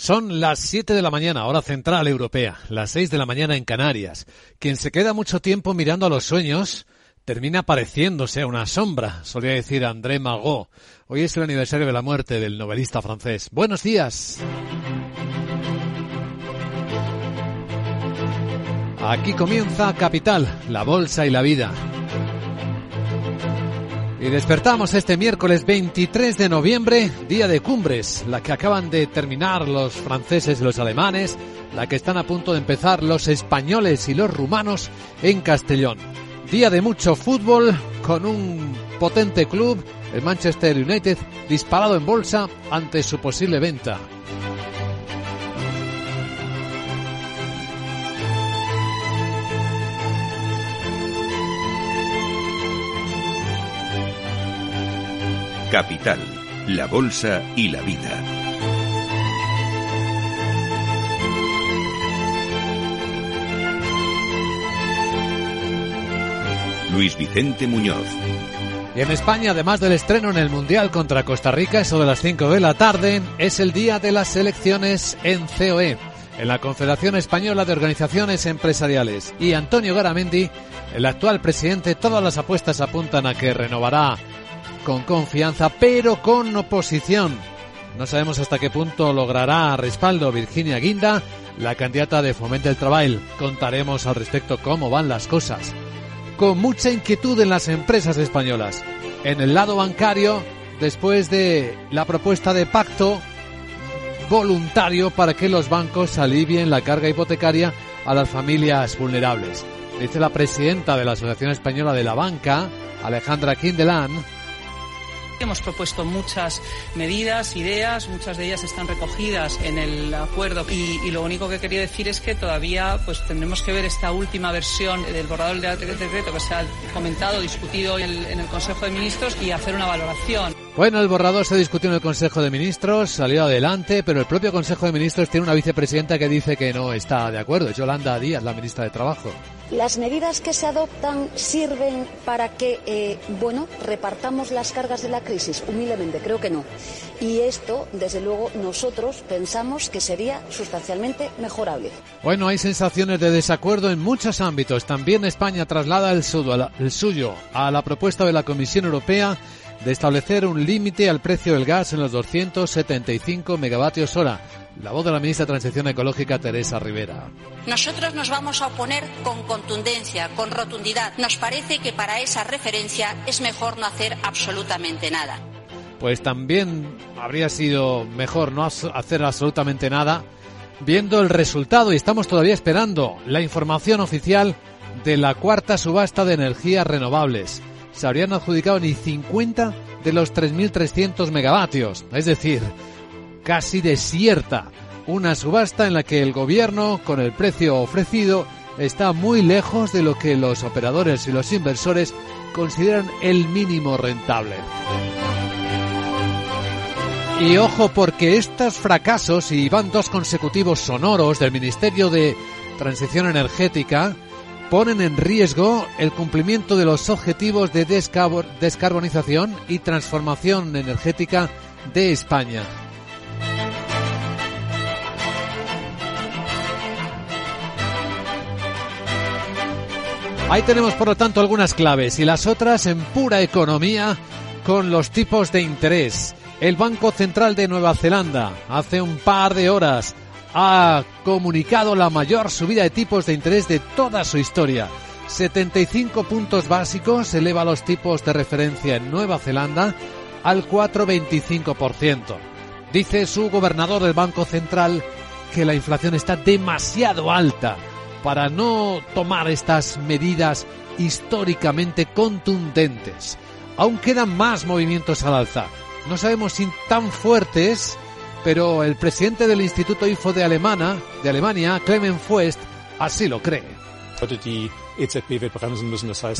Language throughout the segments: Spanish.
Son las 7 de la mañana, hora central europea, las 6 de la mañana en Canarias. Quien se queda mucho tiempo mirando a los sueños termina pareciéndose a una sombra, solía decir André Magot. Hoy es el aniversario de la muerte del novelista francés. Buenos días. Aquí comienza Capital, la bolsa y la vida. Y despertamos este miércoles 23 de noviembre, día de cumbres, la que acaban de terminar los franceses y los alemanes, la que están a punto de empezar los españoles y los rumanos en Castellón. Día de mucho fútbol con un potente club, el Manchester United, disparado en bolsa ante su posible venta. Capital, la Bolsa y la Vida. Luis Vicente Muñoz. Y en España, además del estreno en el Mundial contra Costa Rica, eso de las 5 de la tarde, es el día de las elecciones en COE, en la Confederación Española de Organizaciones Empresariales. Y Antonio Garamendi, el actual presidente, todas las apuestas apuntan a que renovará con confianza, pero con oposición. No sabemos hasta qué punto logrará respaldo Virginia Guinda, la candidata de Fomento del Trabajo. Contaremos al respecto cómo van las cosas. Con mucha inquietud en las empresas españolas. En el lado bancario, después de la propuesta de pacto voluntario para que los bancos alivien la carga hipotecaria a las familias vulnerables. Dice la presidenta de la Asociación Española de la Banca, Alejandra Kindelan, Hemos propuesto muchas medidas, ideas, muchas de ellas están recogidas en el acuerdo y, lo único que quería decir es que todavía pues tendremos que ver esta última versión del borrador del decreto que se ha comentado, discutido en el, en el Consejo de Ministros y hacer una valoración. Bueno, el borrador se discutió en el Consejo de Ministros, salió adelante, pero el propio Consejo de Ministros tiene una vicepresidenta que dice que no está de acuerdo. Es Yolanda Díaz, la ministra de Trabajo. Las medidas que se adoptan sirven para que, eh, bueno, repartamos las cargas de la crisis. Humildemente, creo que no. Y esto, desde luego, nosotros pensamos que sería sustancialmente mejorable. Bueno, hay sensaciones de desacuerdo en muchos ámbitos. También España traslada el suyo a la propuesta de la Comisión Europea de establecer un límite al precio del gas en los 275 megavatios hora. La voz de la ministra de Transición Ecológica, Teresa Rivera. Nosotros nos vamos a oponer con contundencia, con rotundidad. Nos parece que para esa referencia es mejor no hacer absolutamente nada. Pues también habría sido mejor no hacer absolutamente nada, viendo el resultado, y estamos todavía esperando la información oficial de la cuarta subasta de energías renovables se habrían adjudicado ni 50 de los 3.300 megavatios, es decir, casi desierta. Una subasta en la que el gobierno, con el precio ofrecido, está muy lejos de lo que los operadores y los inversores consideran el mínimo rentable. Y ojo porque estos fracasos, y van dos consecutivos sonoros del Ministerio de Transición Energética, ponen en riesgo el cumplimiento de los objetivos de descarbonización y transformación energética de España. Ahí tenemos por lo tanto algunas claves y las otras en pura economía con los tipos de interés. El Banco Central de Nueva Zelanda hace un par de horas ha comunicado la mayor subida de tipos de interés de toda su historia. 75 puntos básicos eleva los tipos de referencia en Nueva Zelanda al 4,25%. Dice su gobernador del Banco Central que la inflación está demasiado alta para no tomar estas medidas históricamente contundentes. Aún quedan más movimientos al alza. No sabemos si tan fuertes pero el presidente del Instituto IFO de, Alemana, de Alemania, Clement Fuest, así lo cree.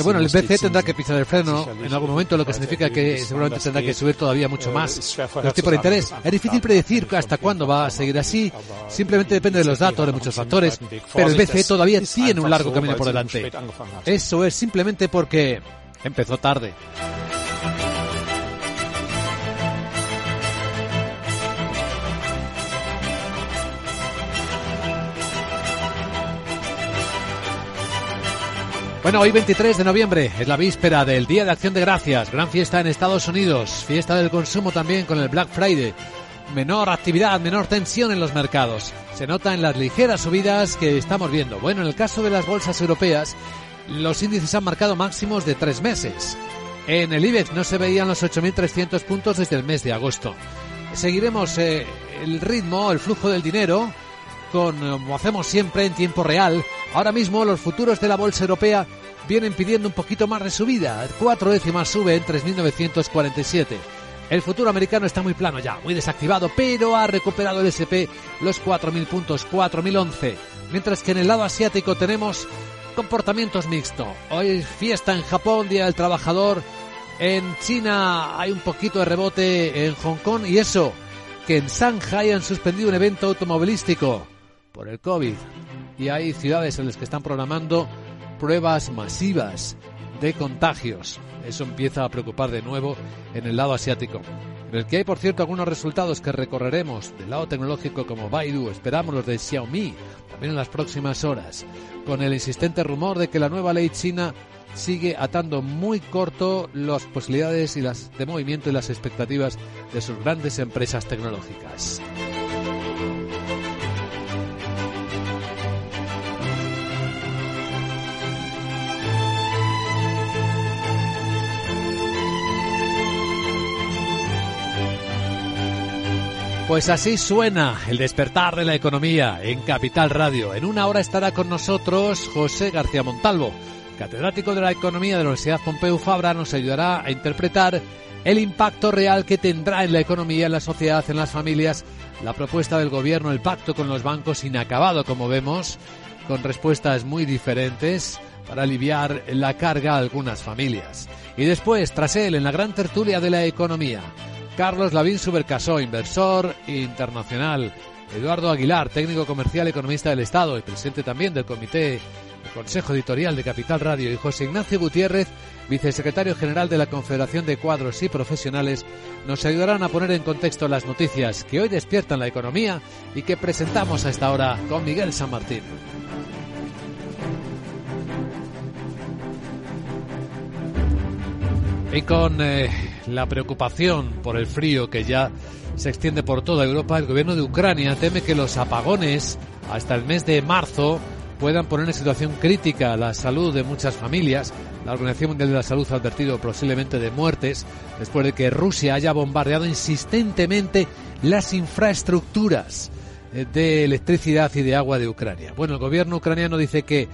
Bueno, el BCE tendrá que pisar el freno en algún momento, lo que significa que seguramente tendrá que subir todavía mucho más los tipos de interés. Es difícil predecir hasta cuándo va a seguir así, simplemente depende de los datos, de muchos factores, pero el BCE todavía tiene un largo camino por delante. Eso es simplemente porque empezó tarde. Bueno, hoy 23 de noviembre es la víspera del Día de Acción de Gracias, gran fiesta en Estados Unidos, fiesta del consumo también con el Black Friday. Menor actividad, menor tensión en los mercados. Se nota en las ligeras subidas que estamos viendo. Bueno, en el caso de las bolsas europeas, los índices han marcado máximos de tres meses. En el IBEX no se veían los 8.300 puntos desde el mes de agosto. Seguiremos eh, el ritmo, el flujo del dinero con, como hacemos siempre, en tiempo real. Ahora mismo los futuros de la bolsa europea vienen pidiendo un poquito más de subida. Cuatro décimas sube en 3.947. El futuro americano está muy plano ya, muy desactivado, pero ha recuperado el SP los 4.000 puntos, 4.011. Mientras que en el lado asiático tenemos comportamientos mixtos. Hoy fiesta en Japón, Día del Trabajador. En China hay un poquito de rebote en Hong Kong y eso, que en Shanghai han suspendido un evento automovilístico por el COVID y hay ciudades en las que están programando pruebas masivas de contagios. Eso empieza a preocupar de nuevo en el lado asiático. En el que hay, por cierto, algunos resultados que recorreremos del lado tecnológico como Baidu, esperamos los de Xiaomi, también en las próximas horas, con el insistente rumor de que la nueva ley china sigue atando muy corto las posibilidades y las de movimiento y las expectativas de sus grandes empresas tecnológicas. Pues así suena el despertar de la economía en Capital Radio. En una hora estará con nosotros José García Montalvo, catedrático de la economía de la Universidad Pompeu Fabra, nos ayudará a interpretar el impacto real que tendrá en la economía, en la sociedad, en las familias, la propuesta del gobierno, el pacto con los bancos inacabado, como vemos, con respuestas muy diferentes para aliviar la carga a algunas familias. Y después, tras él, en la gran tertulia de la economía, Carlos Lavín Supercasó, inversor internacional. Eduardo Aguilar, técnico comercial economista del Estado y presidente también del Comité Consejo Editorial de Capital Radio. Y José Ignacio Gutiérrez, vicesecretario general de la Confederación de Cuadros y Profesionales, nos ayudarán a poner en contexto las noticias que hoy despiertan la economía y que presentamos a esta hora con Miguel San Martín. Y con eh, la preocupación por el frío que ya se extiende por toda Europa, el gobierno de Ucrania teme que los apagones hasta el mes de marzo puedan poner en situación crítica la salud de muchas familias. La Organización Mundial de la Salud ha advertido posiblemente de muertes después de que Rusia haya bombardeado insistentemente las infraestructuras eh, de electricidad y de agua de Ucrania. Bueno, el gobierno ucraniano dice que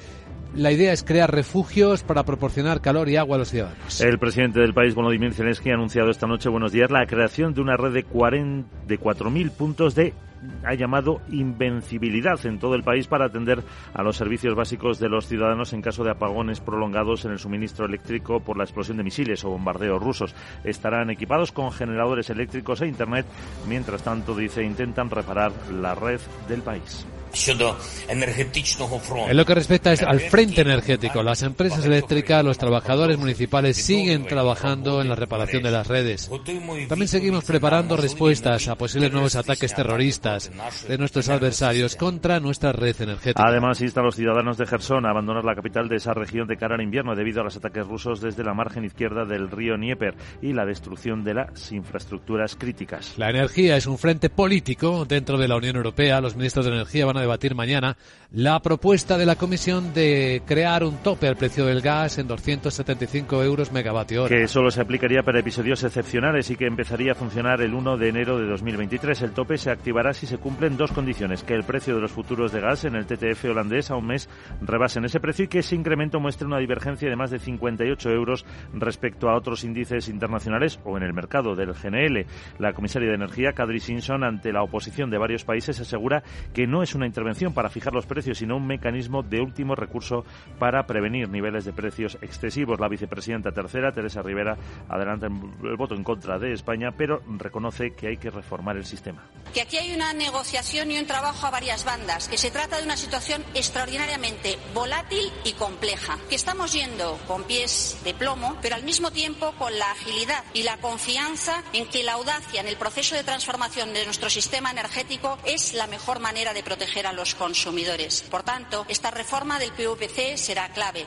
la idea es crear refugios para proporcionar calor y agua a los ciudadanos. El presidente del país, Volodymyr Zelensky, ha anunciado esta noche, buenos días, la creación de una red de, 40, de 4.000 puntos de ha llamado invencibilidad en todo el país para atender a los servicios básicos de los ciudadanos en caso de apagones prolongados en el suministro eléctrico por la explosión de misiles o bombardeos rusos. Estarán equipados con generadores eléctricos e Internet. Mientras tanto, dice, intentan reparar la red del país. En lo que respecta al frente energético, las empresas eléctricas, los trabajadores municipales siguen trabajando en la reparación de las redes. También seguimos preparando respuestas a posibles nuevos ataques terroristas de nuestros adversarios contra nuestra red energética. Además, insta a los ciudadanos de Gerson a abandonar la capital de esa región de cara al invierno debido a los ataques rusos desde la margen izquierda del río Dnieper y la destrucción de las infraestructuras críticas. La energía es un frente político dentro de la Unión Europea. Los ministros de Energía van a debatir mañana la propuesta de la Comisión de crear un tope al precio del gas en 275 euros megavatio hora. Que solo se aplicaría para episodios excepcionales y que empezaría a funcionar el 1 de enero de 2023. El tope se activará si se cumplen dos condiciones, que el precio de los futuros de gas en el TTF holandés a un mes rebasen ese precio y que ese incremento muestre una divergencia de más de 58 euros respecto a otros índices internacionales o en el mercado del GNL. La comisaria de Energía, Kadri Simpson, ante la oposición de varios países, asegura que no es una intervención para fijar los precios, sino un mecanismo de último recurso para prevenir niveles de precios excesivos. La vicepresidenta tercera, Teresa Rivera, adelanta el voto en contra de España, pero reconoce que hay que reformar el sistema. Que aquí hay una negociación y un trabajo a varias bandas, que se trata de una situación extraordinariamente volátil y compleja, que estamos yendo con pies de plomo, pero al mismo tiempo con la agilidad y la confianza en que la audacia en el proceso de transformación de nuestro sistema energético es la mejor manera de proteger a los consumidores. Por tanto, esta reforma del PVC será clave.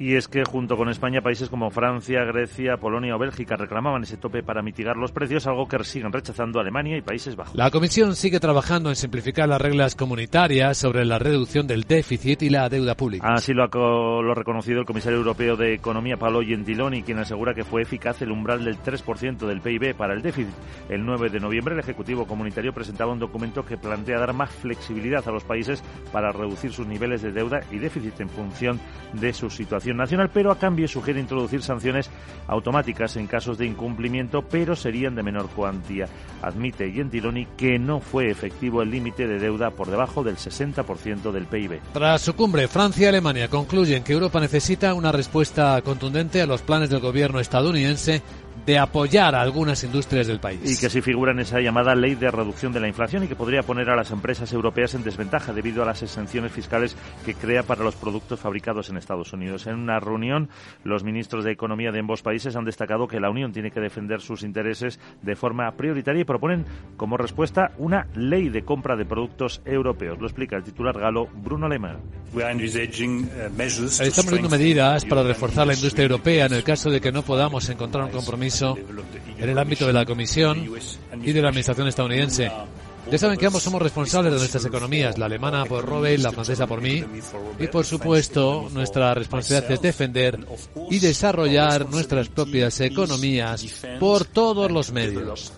Y es que junto con España, países como Francia, Grecia, Polonia o Bélgica reclamaban ese tope para mitigar los precios, algo que siguen rechazando Alemania y Países Bajos. La Comisión sigue trabajando en simplificar las reglas comunitarias sobre la reducción del déficit y la deuda pública. Así lo ha, lo reconocido el comisario europeo de Economía, Paolo Gentiloni, quien asegura que fue eficaz el umbral del 3% del PIB para el déficit. El 9 de noviembre, el Ejecutivo Comunitario presentaba un documento que plantea dar más flexibilidad a los países para reducir sus niveles de deuda y déficit en función de su situación nacional, pero a cambio sugiere introducir sanciones automáticas en casos de incumplimiento, pero serían de menor cuantía. Admite Gentiloni que no fue efectivo el límite de deuda por debajo del 60% del PIB. Tras su cumbre, Francia y Alemania concluyen que Europa necesita una respuesta contundente a los planes del gobierno estadounidense de apoyar a algunas industrias del país. Y que sí figura en esa llamada ley de reducción de la inflación y que podría poner a las empresas europeas en desventaja debido a las exenciones fiscales que crea para los productos fabricados en Estados Unidos. En una reunión, los ministros de Economía de ambos países han destacado que la Unión tiene que defender sus intereses de forma prioritaria y proponen como respuesta una ley de compra de productos europeos. Lo explica el titular galo Bruno Alemán. Estamos viendo medidas para reforzar la industria europea en el caso de que no podamos encontrar un compromiso en el ámbito de la Comisión y de la Administración estadounidense. Ya saben que ambos somos responsables de nuestras economías, la alemana por Robert, la francesa por mí, y por supuesto nuestra responsabilidad es defender y desarrollar nuestras propias economías por todos los medios.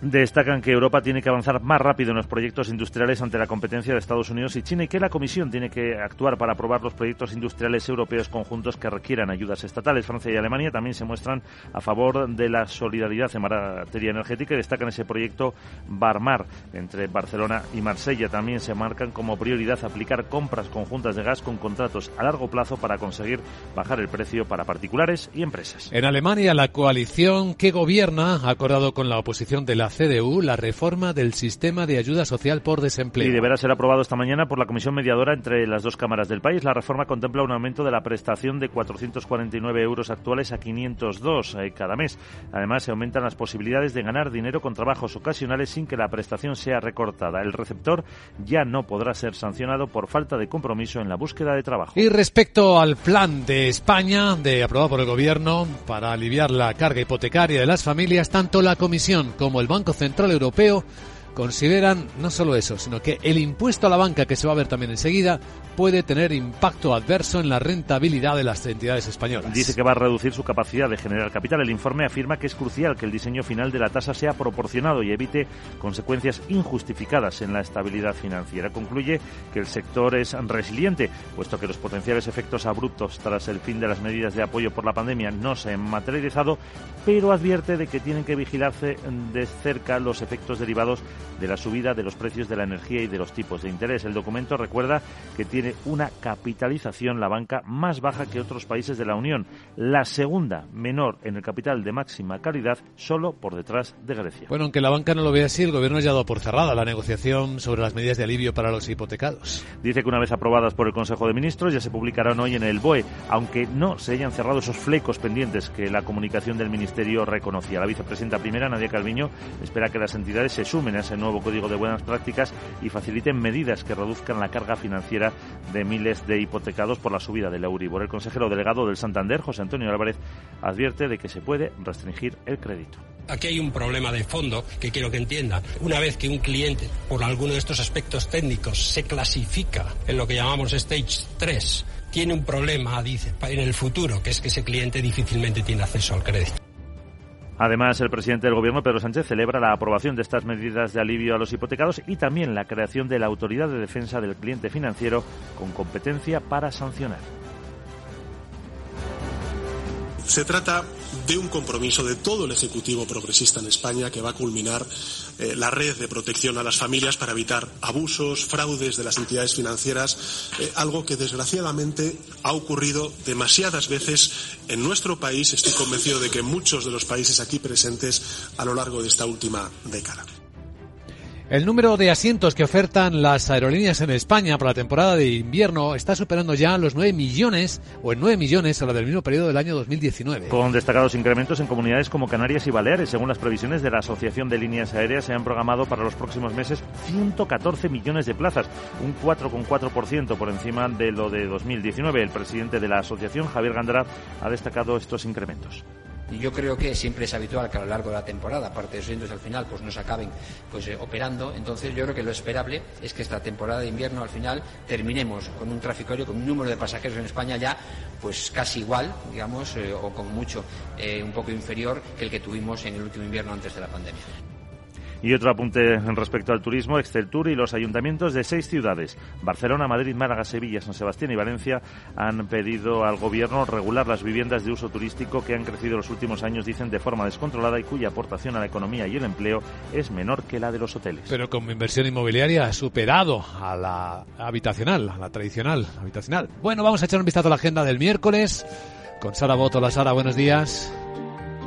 Destacan que Europa tiene que avanzar más rápido en los proyectos industriales ante la competencia de Estados Unidos y China y que la Comisión tiene que actuar para aprobar los proyectos industriales europeos conjuntos que requieran ayudas estatales. Francia y Alemania también se muestran a favor de la solidaridad en materia energética y destacan ese proyecto Barmar entre Barcelona y Marsella. También se marcan como prioridad aplicar compras conjuntas de gas con contratos a largo plazo para conseguir bajar el precio para particulares y empresas. En Alemania, la coalición que gobierna ha acordado con la oposición de la CDU la reforma del sistema de ayuda social por desempleo. Y deberá ser aprobado esta mañana por la Comisión Mediadora entre las dos cámaras del país. La reforma contempla un aumento de la prestación de 449 euros actuales a 502 eh, cada mes. Además, se aumentan las posibilidades de ganar dinero con trabajos ocasionales sin que la prestación sea recortada. El receptor ya no podrá ser sancionado por falta de compromiso en la búsqueda de trabajo. Y respecto al plan de España, de aprobado por el Gobierno, para aliviar la carga hipotecaria de las familias, tanto la Comisión como el Banco Banco Central Europeo consideran no solo eso, sino que el impuesto a la banca, que se va a ver también enseguida, puede tener impacto adverso en la rentabilidad de las entidades españolas. Dice que va a reducir su capacidad de generar capital. El informe afirma que es crucial que el diseño final de la tasa sea proporcionado y evite consecuencias injustificadas en la estabilidad financiera. Concluye que el sector es resiliente, puesto que los potenciales efectos abruptos tras el fin de las medidas de apoyo por la pandemia no se han materializado, pero advierte de que tienen que vigilarse de cerca los efectos derivados de la subida de los precios de la energía y de los tipos de interés. El documento recuerda que tiene una capitalización la banca más baja que otros países de la Unión, la segunda menor en el capital de máxima calidad, solo por detrás de Grecia. Bueno, aunque la banca no lo vea así, el gobierno ya ha dado por cerrada la negociación sobre las medidas de alivio para los hipotecados. Dice que una vez aprobadas por el Consejo de Ministros ya se publicarán hoy en el BOE, aunque no se hayan cerrado esos flecos pendientes que la comunicación del Ministerio reconocía. La vicepresidenta primera, Nadia Calviño, espera que las entidades se sumen a ese nuevo código de buenas prácticas y faciliten medidas que reduzcan la carga financiera de miles de hipotecados por la subida del Euribor. El consejero delegado del Santander, José Antonio Álvarez, advierte de que se puede restringir el crédito. Aquí hay un problema de fondo que quiero que entienda. Una vez que un cliente, por alguno de estos aspectos técnicos, se clasifica en lo que llamamos stage 3, tiene un problema, dice, en el futuro, que es que ese cliente difícilmente tiene acceso al crédito. Además, el presidente del Gobierno, Pedro Sánchez, celebra la aprobación de estas medidas de alivio a los hipotecados y también la creación de la Autoridad de Defensa del Cliente Financiero con competencia para sancionar. Se trata de un compromiso de todo el Ejecutivo progresista en España que va a culminar eh, la red de protección a las familias para evitar abusos, fraudes de las entidades financieras, eh, algo que desgraciadamente ha ocurrido demasiadas veces en nuestro país. Estoy convencido de que en muchos de los países aquí presentes a lo largo de esta última década. El número de asientos que ofertan las aerolíneas en España para la temporada de invierno está superando ya los 9 millones o en 9 millones a la del mismo periodo del año 2019. Con destacados incrementos en comunidades como Canarias y Baleares. Según las previsiones de la Asociación de Líneas Aéreas, se han programado para los próximos meses 114 millones de plazas, un 4,4% por encima de lo de 2019. El presidente de la asociación, Javier Gandara, ha destacado estos incrementos. Yo creo que siempre es habitual que a lo largo de la temporada, aparte de esos eventos al final, pues no se acaben pues, eh, operando. Entonces yo creo que lo esperable es que esta temporada de invierno al final terminemos con un tráfico aéreo, con un número de pasajeros en España ya pues casi igual, digamos, eh, o con mucho eh, un poco inferior que el que tuvimos en el último invierno antes de la pandemia. Y otro apunte respecto al turismo, Exceltur y los ayuntamientos de seis ciudades, Barcelona, Madrid, Málaga, Sevilla, San Sebastián y Valencia, han pedido al gobierno regular las viviendas de uso turístico que han crecido los últimos años, dicen, de forma descontrolada y cuya aportación a la economía y el empleo es menor que la de los hoteles. Pero como inversión inmobiliaria ha superado a la habitacional, a la tradicional habitacional. Bueno, vamos a echar un vistazo a la agenda del miércoles con Sara Boto. La Sara, buenos días.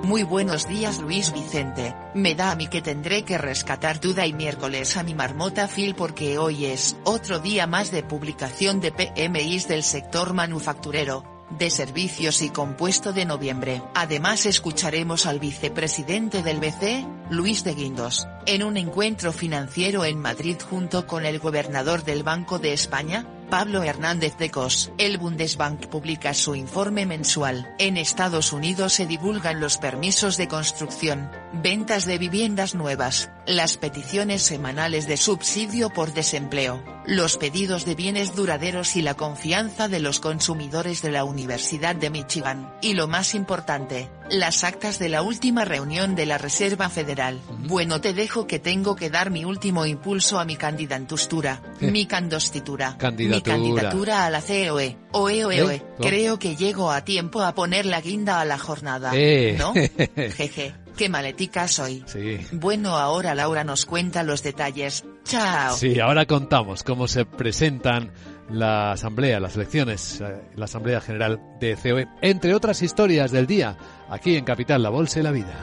Muy buenos días Luis Vicente, me da a mí que tendré que rescatar duda y miércoles a mi marmota Phil porque hoy es otro día más de publicación de PMIs del sector manufacturero, de servicios y compuesto de noviembre. Además escucharemos al vicepresidente del BC, Luis de Guindos, en un encuentro financiero en Madrid junto con el gobernador del Banco de España, Pablo Hernández de Cos. El Bundesbank publica su informe mensual. En Estados Unidos se divulgan los permisos de construcción, ventas de viviendas nuevas, las peticiones semanales de subsidio por desempleo, los pedidos de bienes duraderos y la confianza de los consumidores de la Universidad de Michigan. Y lo más importante, las actas de la última reunión de la Reserva Federal. Bueno, te dejo que tengo que dar mi último impulso a mi candidatura, mi candostitura, mi candidatura a la COE. Oe, oe, oe. Creo que llego a tiempo a poner la guinda a la jornada. Eh. ¿No? Jeje. Qué maletica soy. Sí. Bueno, ahora Laura nos cuenta los detalles. Chao. Sí, ahora contamos cómo se presentan la asamblea, las elecciones, eh, la asamblea general de COE, entre otras historias del día, aquí en Capital, la Bolsa y la Vida.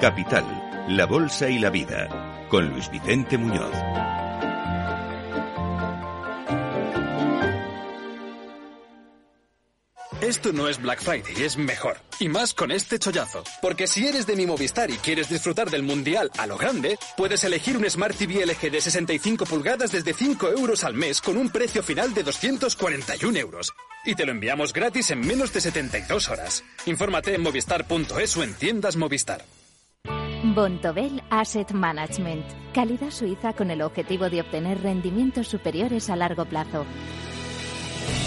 Capital, la Bolsa y la Vida, con Luis Vicente Muñoz. Esto no es Black Friday, es mejor. Y más con este chollazo. Porque si eres de mi Movistar y quieres disfrutar del Mundial a lo grande, puedes elegir un Smart TV LG de 65 pulgadas desde 5 euros al mes con un precio final de 241 euros. Y te lo enviamos gratis en menos de 72 horas. Infórmate en movistar.es o en tiendas Movistar. Bontobel Asset Management. Calidad suiza con el objetivo de obtener rendimientos superiores a largo plazo.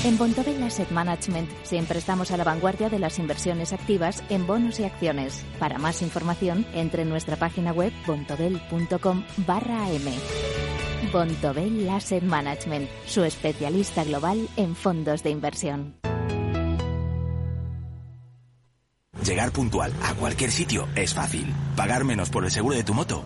En Bontobel Asset Management siempre estamos a la vanguardia de las inversiones activas en bonos y acciones. Para más información, entre en nuestra página web bontobel.com barra M. Bontobel Asset Management, su especialista global en fondos de inversión. Llegar puntual a cualquier sitio es fácil. Pagar menos por el seguro de tu moto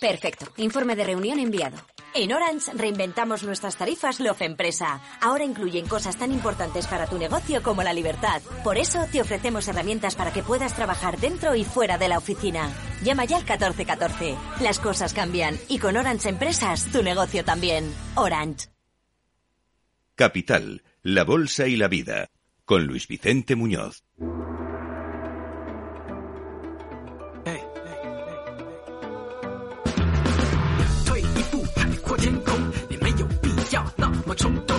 Perfecto. Informe de reunión enviado. En Orange reinventamos nuestras tarifas Love Empresa. Ahora incluyen cosas tan importantes para tu negocio como la libertad. Por eso te ofrecemos herramientas para que puedas trabajar dentro y fuera de la oficina. Llama ya al 1414. Las cosas cambian y con Orange Empresas tu negocio también. Orange. Capital, la Bolsa y la Vida, con Luis Vicente Muñoz.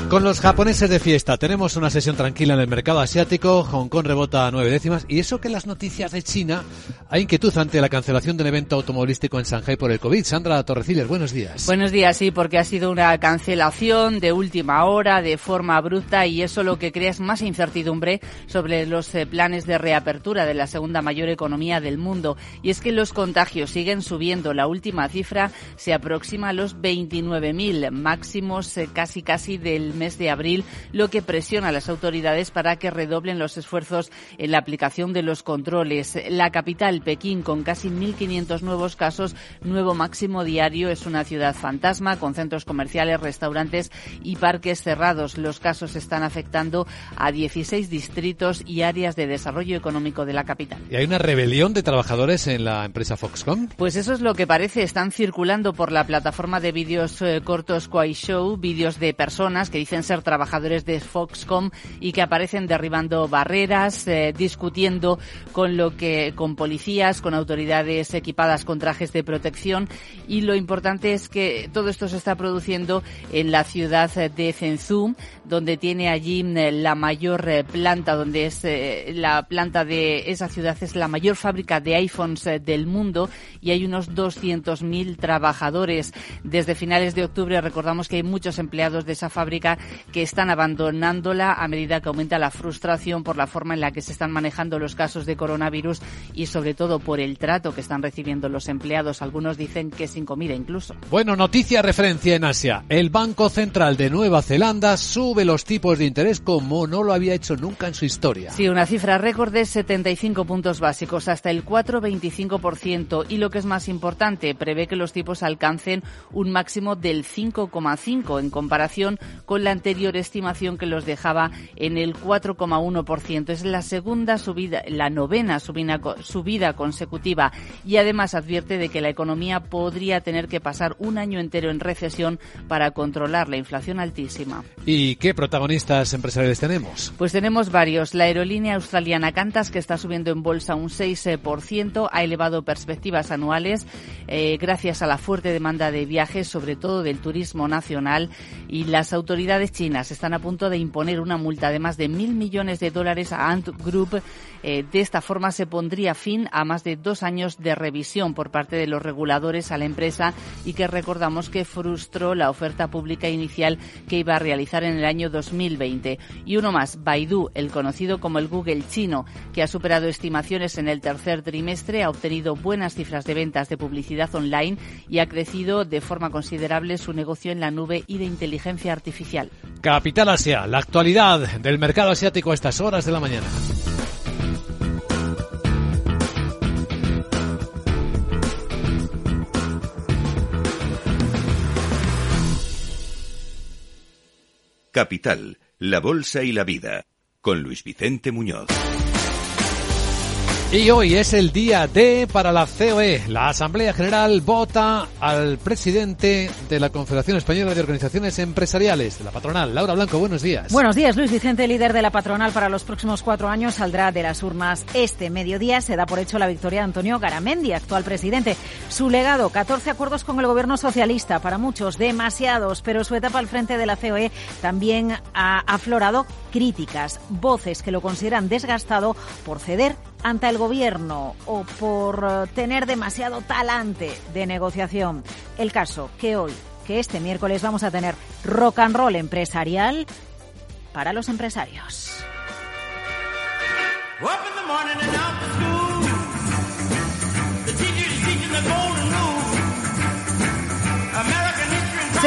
Con los japoneses de fiesta tenemos una sesión tranquila en el mercado asiático, Hong Kong rebota a nueve décimas y eso que las noticias de China hay inquietud ante la cancelación del evento automovilístico en Shanghai por el COVID. Sandra Torrecillas, buenos días. Buenos días, sí, porque ha sido una cancelación de última hora, de forma abrupta y eso lo que crea es más incertidumbre sobre los eh, planes de reapertura de la segunda mayor economía del mundo. Y es que los contagios siguen subiendo. La última cifra se aproxima a los 29.000 máximos eh, casi casi del mes de abril, lo que presiona a las autoridades para que redoblen los esfuerzos en la aplicación de los controles. La capital, Pekín, con casi 1.500 nuevos casos, nuevo máximo diario, es una ciudad fantasma con centros comerciales, restaurantes y parques cerrados. Los casos están afectando a 16 distritos y áreas de desarrollo económico de la capital. ¿Y hay una rebelión de trabajadores en la empresa Foxconn? Pues eso es lo que parece. Están circulando por la plataforma de vídeos eh, cortos Quai Show vídeos de personas que dicen ser trabajadores de Foxconn y que aparecen derribando barreras, eh, discutiendo con lo que con policías, con autoridades equipadas con trajes de protección y lo importante es que todo esto se está produciendo en la ciudad de Zenzú, donde tiene allí eh, la mayor planta, donde es la planta de esa ciudad es la mayor fábrica de iPhones del mundo y hay unos 200.000 trabajadores. Desde finales de octubre recordamos que hay muchos empleados de esa fábrica que están abandonándola a medida que aumenta la frustración por la forma en la que se están manejando los casos de coronavirus y sobre todo por el trato que están recibiendo los empleados. Algunos dicen que sin comida incluso. Bueno, noticia referencia en Asia. El Banco Central de Nueva Zelanda sube los tipos de interés como no lo había hecho nunca en su historia. Sí, una cifra récord de 75 puntos básicos, hasta el 4,25%. Y lo que es más importante, prevé que los tipos alcancen un máximo del 5,5% en comparación con la anterior estimación que los dejaba en el 4,1%. Es la segunda subida, la novena subida, subida consecutiva y además advierte de que la economía podría tener que pasar un año entero en recesión para controlar la inflación altísima. ¿Y qué protagonistas empresariales tenemos? Pues tenemos varios. La aerolínea australiana Qantas, que está subiendo en bolsa un 6%, ha elevado perspectivas anuales eh, gracias a la fuerte demanda de viajes, sobre todo del turismo nacional, y las autoridades chinas están a punto de imponer una multa de más de mil millones de dólares a Ant Group. Eh, de esta forma se pondría fin a más de dos años de revisión por parte de los reguladores a la empresa y que recordamos que frustró la oferta pública inicial que iba a realizar en el año 2020. Y uno más, Baidu, el conocido como el Google chino, que ha superado estimaciones en el tercer trimestre, ha obtenido buenas cifras de ventas de publicidad online y ha crecido de forma considerable su negocio en la nube y de inteligencia artificial. Capital Asia, la actualidad del mercado asiático a estas horas de la mañana. Capital, la Bolsa y la Vida, con Luis Vicente Muñoz. Y hoy es el día D para la COE. La Asamblea General vota al presidente de la Confederación Española de Organizaciones Empresariales, de la patronal. Laura Blanco, buenos días. Buenos días, Luis Vicente, líder de la patronal para los próximos cuatro años, saldrá de las urnas este mediodía. Se da por hecho la victoria de Antonio Garamendi, actual presidente. Su legado, 14 acuerdos con el gobierno socialista, para muchos demasiados, pero su etapa al frente de la COE también ha aflorado críticas, voces que lo consideran desgastado por ceder ante el gobierno o por eh, tener demasiado talante de negociación. El caso que hoy, que este miércoles vamos a tener rock and roll empresarial para los empresarios.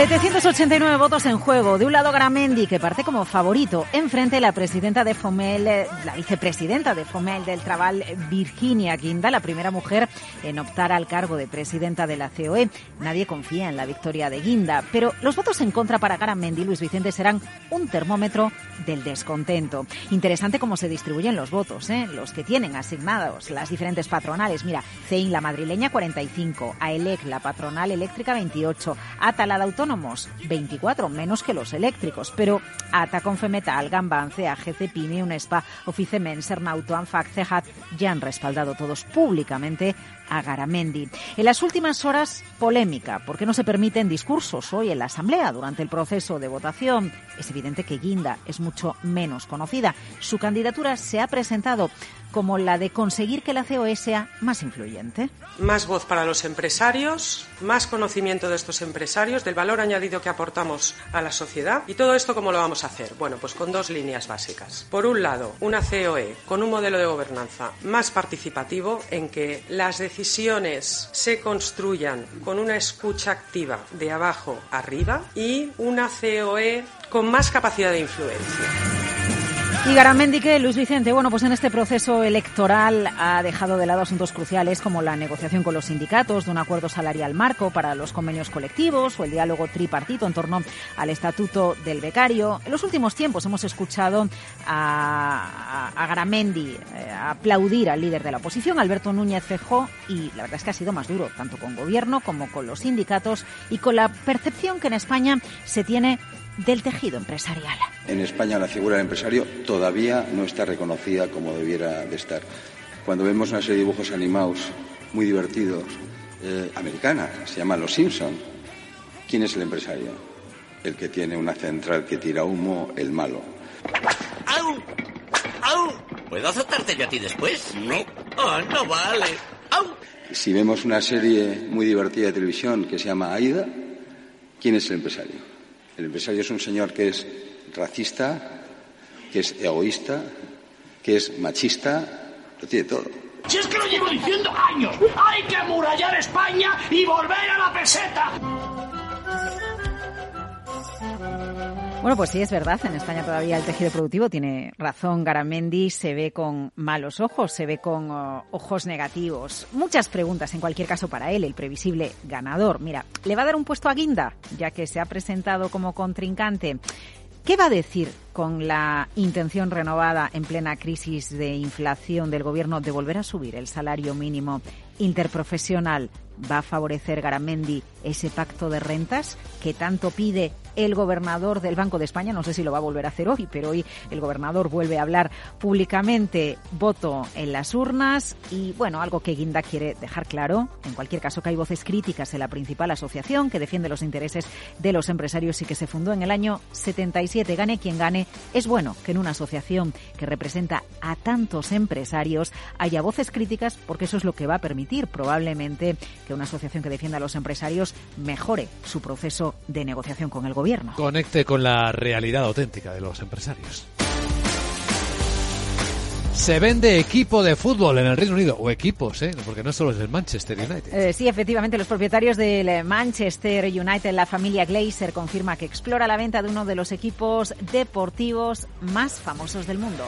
789 votos en juego. De un lado Gramendi, que parte como favorito. Enfrente la presidenta de Fomel, eh, la vicepresidenta de Fomel del Trabal, Virginia Guinda, la primera mujer en optar al cargo de presidenta de la COE. Nadie confía en la victoria de Guinda, pero los votos en contra para Garamendi, Luis Vicente, serán un termómetro del descontento. Interesante cómo se distribuyen los votos, ¿eh? los que tienen asignados las diferentes patronales. Mira, CEIN, la madrileña, 45, AELEC, la patronal eléctrica, 28, Atalada autónomos, 24, menos que los eléctricos, pero ATA, Confemetal, Gamban, CAG, Pini, Unespa, Oficemen, Sernauto, Anfac, CEJAT ya han respaldado todos públicamente a Garamendi. En las últimas horas, polémica, porque no se permiten discursos hoy en la Asamblea durante el proceso de votación. Es evidente que Guinda es mucho menos conocida. Su candidatura se ha presentado como la de conseguir que la COE sea más influyente. Más voz para los empresarios, más conocimiento de estos empresarios, del valor añadido que aportamos a la sociedad. ¿Y todo esto cómo lo vamos a hacer? Bueno, pues con dos líneas básicas. Por un lado, una COE con un modelo de gobernanza más participativo en que las decisiones se construyan con una escucha activa de abajo arriba y una COE con más capacidad de influencia. Y Garamendi, que Luis Vicente, bueno, pues en este proceso electoral ha dejado de lado asuntos cruciales como la negociación con los sindicatos de un acuerdo salarial marco para los convenios colectivos o el diálogo tripartito en torno al estatuto del becario. En los últimos tiempos hemos escuchado a, a, Garamendi eh, aplaudir al líder de la oposición, Alberto Núñez Fejó, y la verdad es que ha sido más duro, tanto con gobierno como con los sindicatos y con la percepción que en España se tiene del tejido empresarial. En España la figura del empresario todavía no está reconocida como debiera de estar. Cuando vemos una serie de dibujos animados muy divertidos, eh, americanas, se llaman Los Simpson, ¿quién es el empresario? El que tiene una central que tira humo, el malo. ¡Au! ¡Au! ¿Puedo azotarte yo a ti después? No. Oh, no vale. ¡Au! Si vemos una serie muy divertida de televisión que se llama Aida, ¿quién es el empresario? El empresario es un señor que es racista, que es egoísta, que es machista, lo tiene todo. Si es que lo llevo diciendo años, hay que amurallar España y volver a la peseta. Bueno, pues sí, es verdad. En España todavía el tejido productivo tiene razón. Garamendi se ve con malos ojos, se ve con uh, ojos negativos. Muchas preguntas, en cualquier caso, para él, el previsible ganador. Mira, ¿le va a dar un puesto a Guinda, ya que se ha presentado como contrincante? ¿Qué va a decir con la intención renovada en plena crisis de inflación del Gobierno de volver a subir el salario mínimo interprofesional? ¿Va a favorecer Garamendi ese pacto de rentas que tanto pide el gobernador del Banco de España, no sé si lo va a volver a hacer hoy, pero hoy el gobernador vuelve a hablar públicamente, voto en las urnas y bueno, algo que Guinda quiere dejar claro, en cualquier caso que hay voces críticas en la principal asociación que defiende los intereses de los empresarios y que se fundó en el año 77, gane quien gane, es bueno que en una asociación que representa a tantos empresarios haya voces críticas porque eso es lo que va a permitir probablemente que una asociación que defienda a los empresarios mejore su proceso de negociación con el gobierno. Conecte con la realidad auténtica de los empresarios. Se vende equipo de fútbol en el Reino Unido, o equipos, ¿eh? porque no solo es el Manchester United. Eh, sí, efectivamente, los propietarios del Manchester United, la familia Glazer, confirma que explora la venta de uno de los equipos deportivos más famosos del mundo.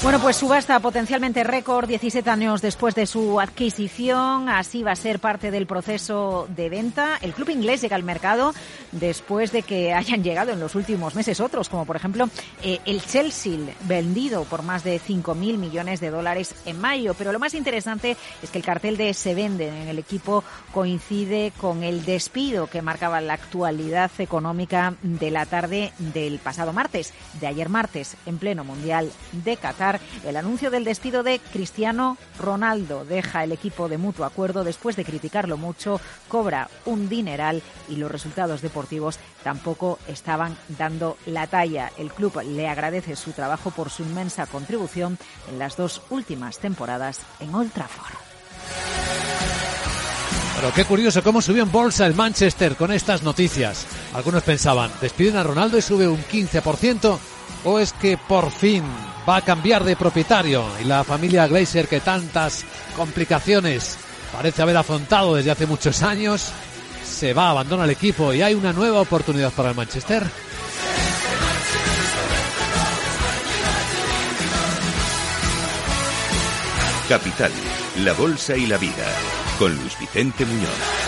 Bueno, pues subasta potencialmente récord 17 años después de su adquisición. Así va a ser parte del proceso de venta. El club inglés llega al mercado después de que hayan llegado en los últimos meses otros, como por ejemplo eh, el Chelsea, vendido por más de 5.000 millones de dólares en mayo. Pero lo más interesante es que el cartel de se venden en el equipo coincide con el despido que marcaba la actualidad económica de la tarde del pasado martes, de ayer martes, en pleno Mundial de Qatar el anuncio del despido de Cristiano Ronaldo. Deja el equipo de mutuo acuerdo después de criticarlo mucho, cobra un dineral y los resultados deportivos tampoco estaban dando la talla. El club le agradece su trabajo por su inmensa contribución en las dos últimas temporadas en Old Trafford. Pero qué curioso cómo subió en bolsa el Manchester con estas noticias. Algunos pensaban, despiden a Ronaldo y sube un 15%, o es que por fin va a cambiar de propietario y la familia Glazer que tantas complicaciones parece haber afrontado desde hace muchos años se va, abandona el equipo y hay una nueva oportunidad para el Manchester. Capital, la Bolsa y la Vida, con Luis Vicente Muñoz.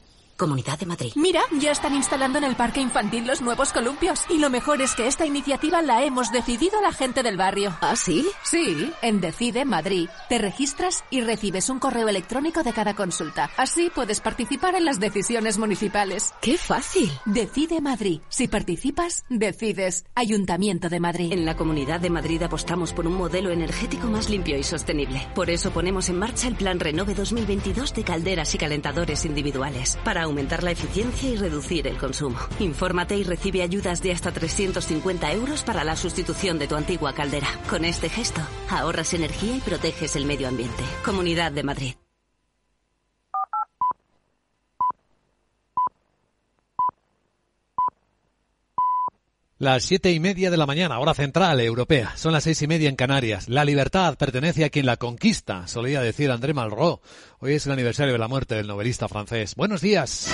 Comunidad de Madrid. Mira, ya están instalando en el parque infantil los nuevos columpios. Y lo mejor es que esta iniciativa la hemos decidido la gente del barrio. ¿Ah, sí? Sí, en Decide Madrid. Te registras y recibes un correo electrónico de cada consulta. Así puedes participar en las decisiones municipales. ¡Qué fácil! Decide Madrid. Si participas, decides. Ayuntamiento de Madrid. En la Comunidad de Madrid apostamos por un modelo energético más limpio y sostenible. Por eso ponemos en marcha el Plan Renove 2022 de calderas y calentadores individuales. Para aumentar la eficiencia y reducir el consumo. Infórmate y recibe ayudas de hasta 350 euros para la sustitución de tu antigua caldera. Con este gesto, ahorras energía y proteges el medio ambiente. Comunidad de Madrid. Las siete y media de la mañana, hora central europea. Son las seis y media en Canarias. La libertad pertenece a quien la conquista, solía decir André Malraux. Hoy es el aniversario de la muerte del novelista francés. Buenos días.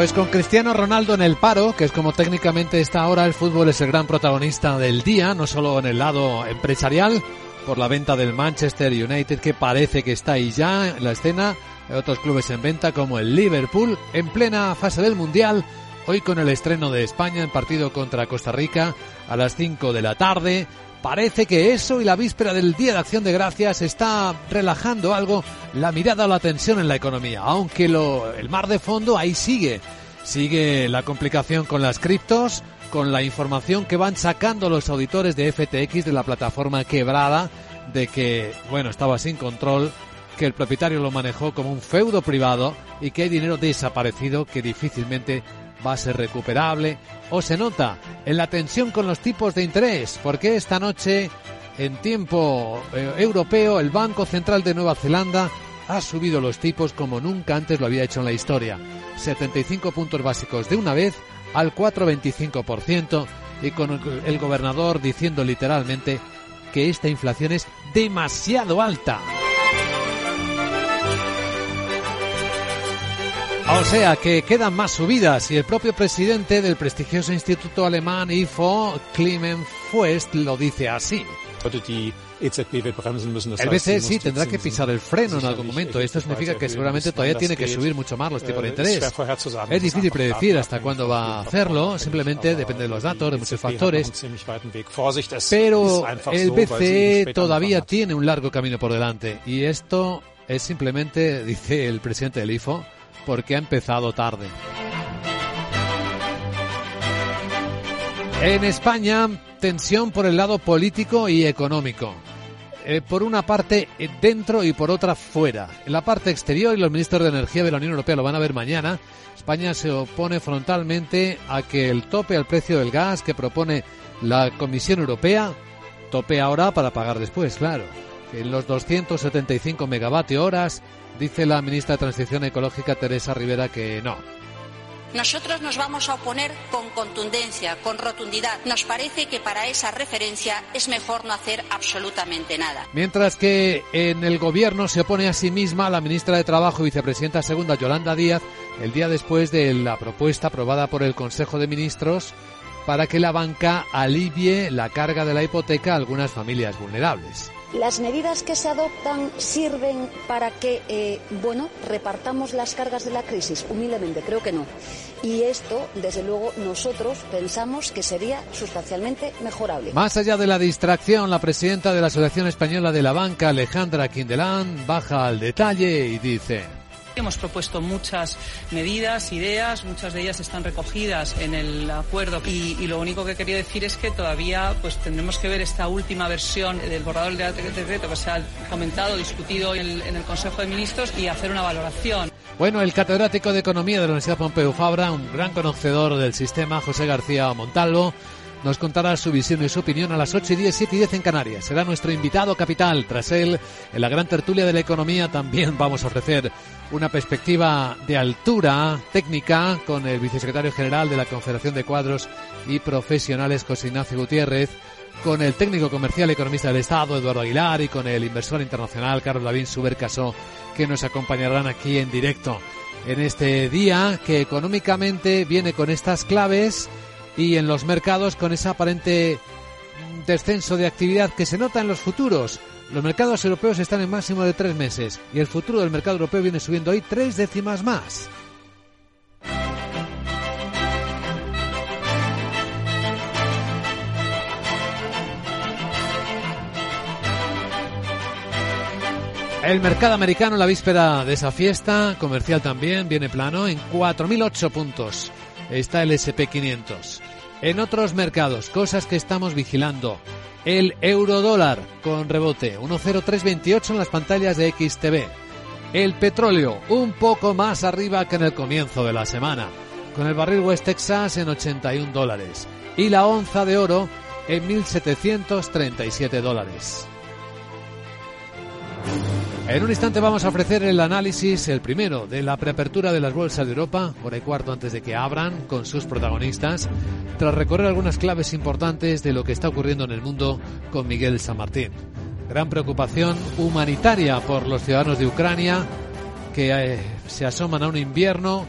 Pues con Cristiano Ronaldo en el paro, que es como técnicamente está ahora, el fútbol es el gran protagonista del día, no solo en el lado empresarial, por la venta del Manchester United, que parece que está ahí ya en la escena, hay otros clubes en venta como el Liverpool, en plena fase del Mundial, hoy con el estreno de España en partido contra Costa Rica a las 5 de la tarde, Parece que eso y la víspera del Día de Acción de Gracias está relajando algo la mirada o la tensión en la economía, aunque el mar de fondo ahí sigue. Sigue la complicación con las criptos, con la información que van sacando los auditores de FTX de la plataforma quebrada, de que, bueno, estaba sin control, que el propietario lo manejó como un feudo privado y que hay dinero desaparecido que difícilmente va a ser recuperable o se nota en la tensión con los tipos de interés, porque esta noche en tiempo eh, europeo el Banco Central de Nueva Zelanda ha subido los tipos como nunca antes lo había hecho en la historia. 75 puntos básicos de una vez al 4,25% y con el gobernador diciendo literalmente que esta inflación es demasiado alta. O sea que quedan más subidas y el propio presidente del prestigioso instituto alemán IFO, Clement Fuest, lo dice así. El BCE sí tendrá que pisar el freno en algún momento. Esto significa que seguramente todavía tiene que subir mucho más los tipos de interés. Es difícil predecir hasta cuándo va a hacerlo. Simplemente depende de los datos, de muchos factores. Pero el BCE todavía tiene un largo camino por delante. Y esto es simplemente, dice el presidente del IFO, porque ha empezado tarde. En España, tensión por el lado político y económico. Eh, por una parte eh, dentro y por otra fuera. En la parte exterior, y los ministros de Energía de la Unión Europea lo van a ver mañana, España se opone frontalmente a que el tope al precio del gas que propone la Comisión Europea, tope ahora para pagar después, claro. En los 275 megavatios horas Dice la ministra de Transición Ecológica, Teresa Rivera, que no. Nosotros nos vamos a oponer con contundencia, con rotundidad. Nos parece que para esa referencia es mejor no hacer absolutamente nada. Mientras que en el gobierno se opone a sí misma la ministra de Trabajo y vicepresidenta segunda Yolanda Díaz el día después de la propuesta aprobada por el Consejo de Ministros para que la banca alivie la carga de la hipoteca a algunas familias vulnerables. Las medidas que se adoptan sirven para que, eh, bueno, repartamos las cargas de la crisis. Humildemente, creo que no. Y esto, desde luego, nosotros pensamos que sería sustancialmente mejorable. Más allá de la distracción, la presidenta de la Asociación Española de la Banca, Alejandra Quindelán, baja al detalle y dice. Hemos propuesto muchas medidas, ideas, muchas de ellas están recogidas en el acuerdo y, y lo único que quería decir es que todavía pues tendremos que ver esta última versión del borrador del decreto que se ha comentado, discutido en el, en el Consejo de Ministros y hacer una valoración. Bueno, el catedrático de Economía de la Universidad Pompeu Fabra, un gran conocedor del sistema, José García Montalvo, nos contará su visión y su opinión a las 8 y 10, 7 y 10 en Canarias. Será nuestro invitado capital. Tras él, en la gran tertulia de la economía también vamos a ofrecer una perspectiva de altura técnica con el vicesecretario general de la Confederación de Cuadros y Profesionales, José Ignacio Gutiérrez, con el técnico comercial y economista del Estado, Eduardo Aguilar, y con el inversor internacional, Carlos Lavín Subercaso, que nos acompañarán aquí en directo en este día que económicamente viene con estas claves y en los mercados con ese aparente descenso de actividad que se nota en los futuros. Los mercados europeos están en máximo de tres meses y el futuro del mercado europeo viene subiendo hoy tres décimas más. El mercado americano la víspera de esa fiesta comercial también viene plano en 4.008 puntos. Está el SP500. En otros mercados, cosas que estamos vigilando. El euro dólar con rebote, 10328 en las pantallas de XTV. El petróleo, un poco más arriba que en el comienzo de la semana, con el barril West Texas en 81 dólares. Y la onza de oro en 1.737 dólares. En un instante vamos a ofrecer el análisis, el primero, de la preapertura de las bolsas de Europa, por y cuarto antes de que abran con sus protagonistas, tras recorrer algunas claves importantes de lo que está ocurriendo en el mundo con Miguel San Martín. Gran preocupación humanitaria por los ciudadanos de Ucrania que eh, se asoman a un invierno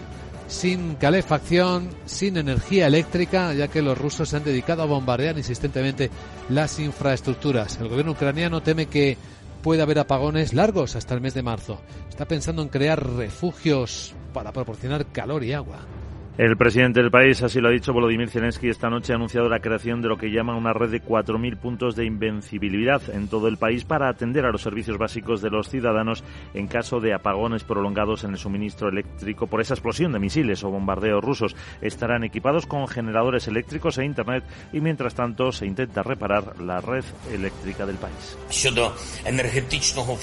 sin calefacción, sin energía eléctrica, ya que los rusos se han dedicado a bombardear insistentemente las infraestructuras. El gobierno ucraniano teme que puede haber apagones largos hasta el mes de marzo. Está pensando en crear refugios para proporcionar calor y agua. El presidente del país, así lo ha dicho Volodymyr Zelensky, esta noche ha anunciado la creación de lo que llama una red de 4.000 puntos de invencibilidad en todo el país para atender a los servicios básicos de los ciudadanos en caso de apagones prolongados en el suministro eléctrico por esa explosión de misiles o bombardeos rusos. Estarán equipados con generadores eléctricos e Internet y mientras tanto se intenta reparar la red eléctrica del país.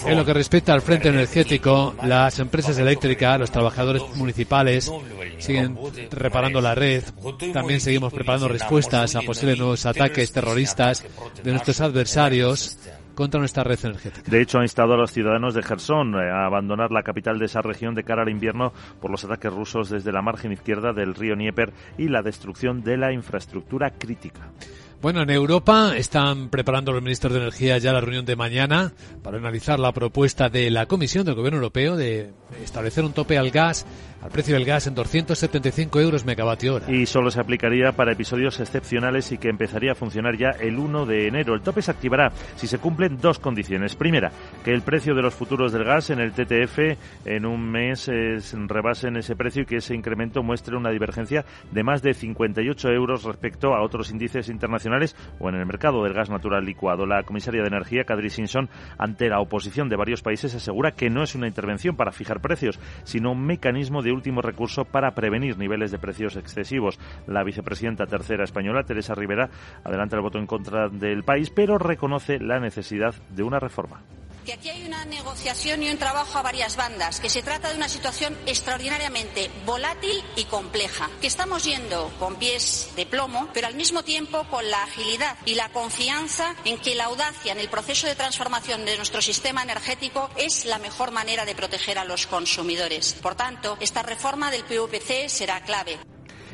En lo que respecta al frente energético, las empresas eléctricas, los trabajadores municipales siguen reparando la red. También seguimos preparando respuestas a posibles nuevos ataques terroristas de nuestros adversarios contra nuestra red energética. De hecho, ha instado a los ciudadanos de Gerson eh, a abandonar la capital de esa región de cara al invierno por los ataques rusos desde la margen izquierda del río Dnieper y la destrucción de la infraestructura crítica. Bueno, en Europa están preparando los ministros de Energía ya la reunión de mañana para analizar la propuesta de la Comisión del Gobierno Europeo de establecer un tope al gas al precio del gas en 275 euros megavatio hora. Y solo se aplicaría para episodios excepcionales y que empezaría a funcionar ya el 1 de enero. El tope se activará si se cumplen dos condiciones. Primera, que el precio de los futuros del gas en el TTF en un mes es, rebasen ese precio y que ese incremento muestre una divergencia de más de 58 euros respecto a otros índices internacionales o en el mercado del gas natural licuado. La comisaria de Energía, Kadri Simpson, ante la oposición de varios países, asegura que no es una intervención para fijar precios, sino un mecanismo de último recurso para prevenir niveles de precios excesivos. La vicepresidenta tercera española, Teresa Rivera, adelanta el voto en contra del país, pero reconoce la necesidad de una reforma que aquí hay una negociación y un trabajo a varias bandas, que se trata de una situación extraordinariamente volátil y compleja, que estamos yendo con pies de plomo, pero al mismo tiempo con la agilidad y la confianza en que la audacia en el proceso de transformación de nuestro sistema energético es la mejor manera de proteger a los consumidores. Por tanto, esta reforma del PVC será clave.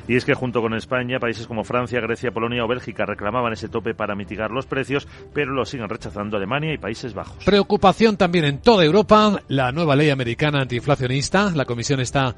Y es que junto con España, países como Francia, Grecia, Polonia o Bélgica reclamaban ese tope para mitigar los precios, pero lo siguen rechazando Alemania y Países Bajos. Preocupación también en toda Europa. La nueva ley americana antiinflacionista. La Comisión está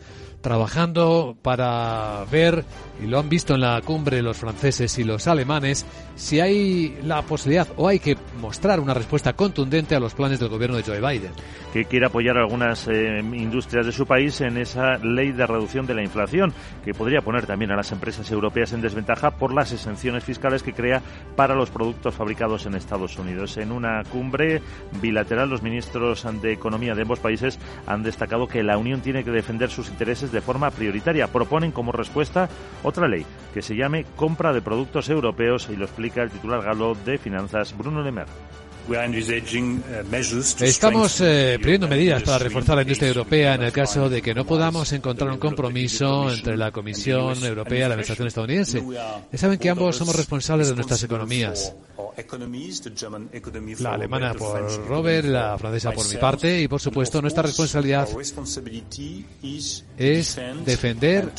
trabajando para ver, y lo han visto en la cumbre los franceses y los alemanes, si hay la posibilidad o hay que mostrar una respuesta contundente a los planes del gobierno de Joe Biden. Que quiere apoyar algunas eh, industrias de su país en esa ley de reducción de la inflación, que podría poner también a las empresas europeas en desventaja por las exenciones fiscales que crea para los productos fabricados en Estados Unidos. En una cumbre bilateral, los ministros de Economía de ambos países han destacado que la Unión tiene que defender sus intereses de forma prioritaria. Proponen como respuesta otra ley que se llame compra de productos europeos y lo explica el titular galo de Finanzas, Bruno Lemer. Estamos eh, pidiendo medidas para reforzar la industria europea en el caso de que no podamos encontrar un compromiso entre la Comisión Europea y la Administración estadounidense. Saben que ambos somos responsables de nuestras economías. La alemana por Robert, la francesa por mi parte y por supuesto nuestra responsabilidad es defender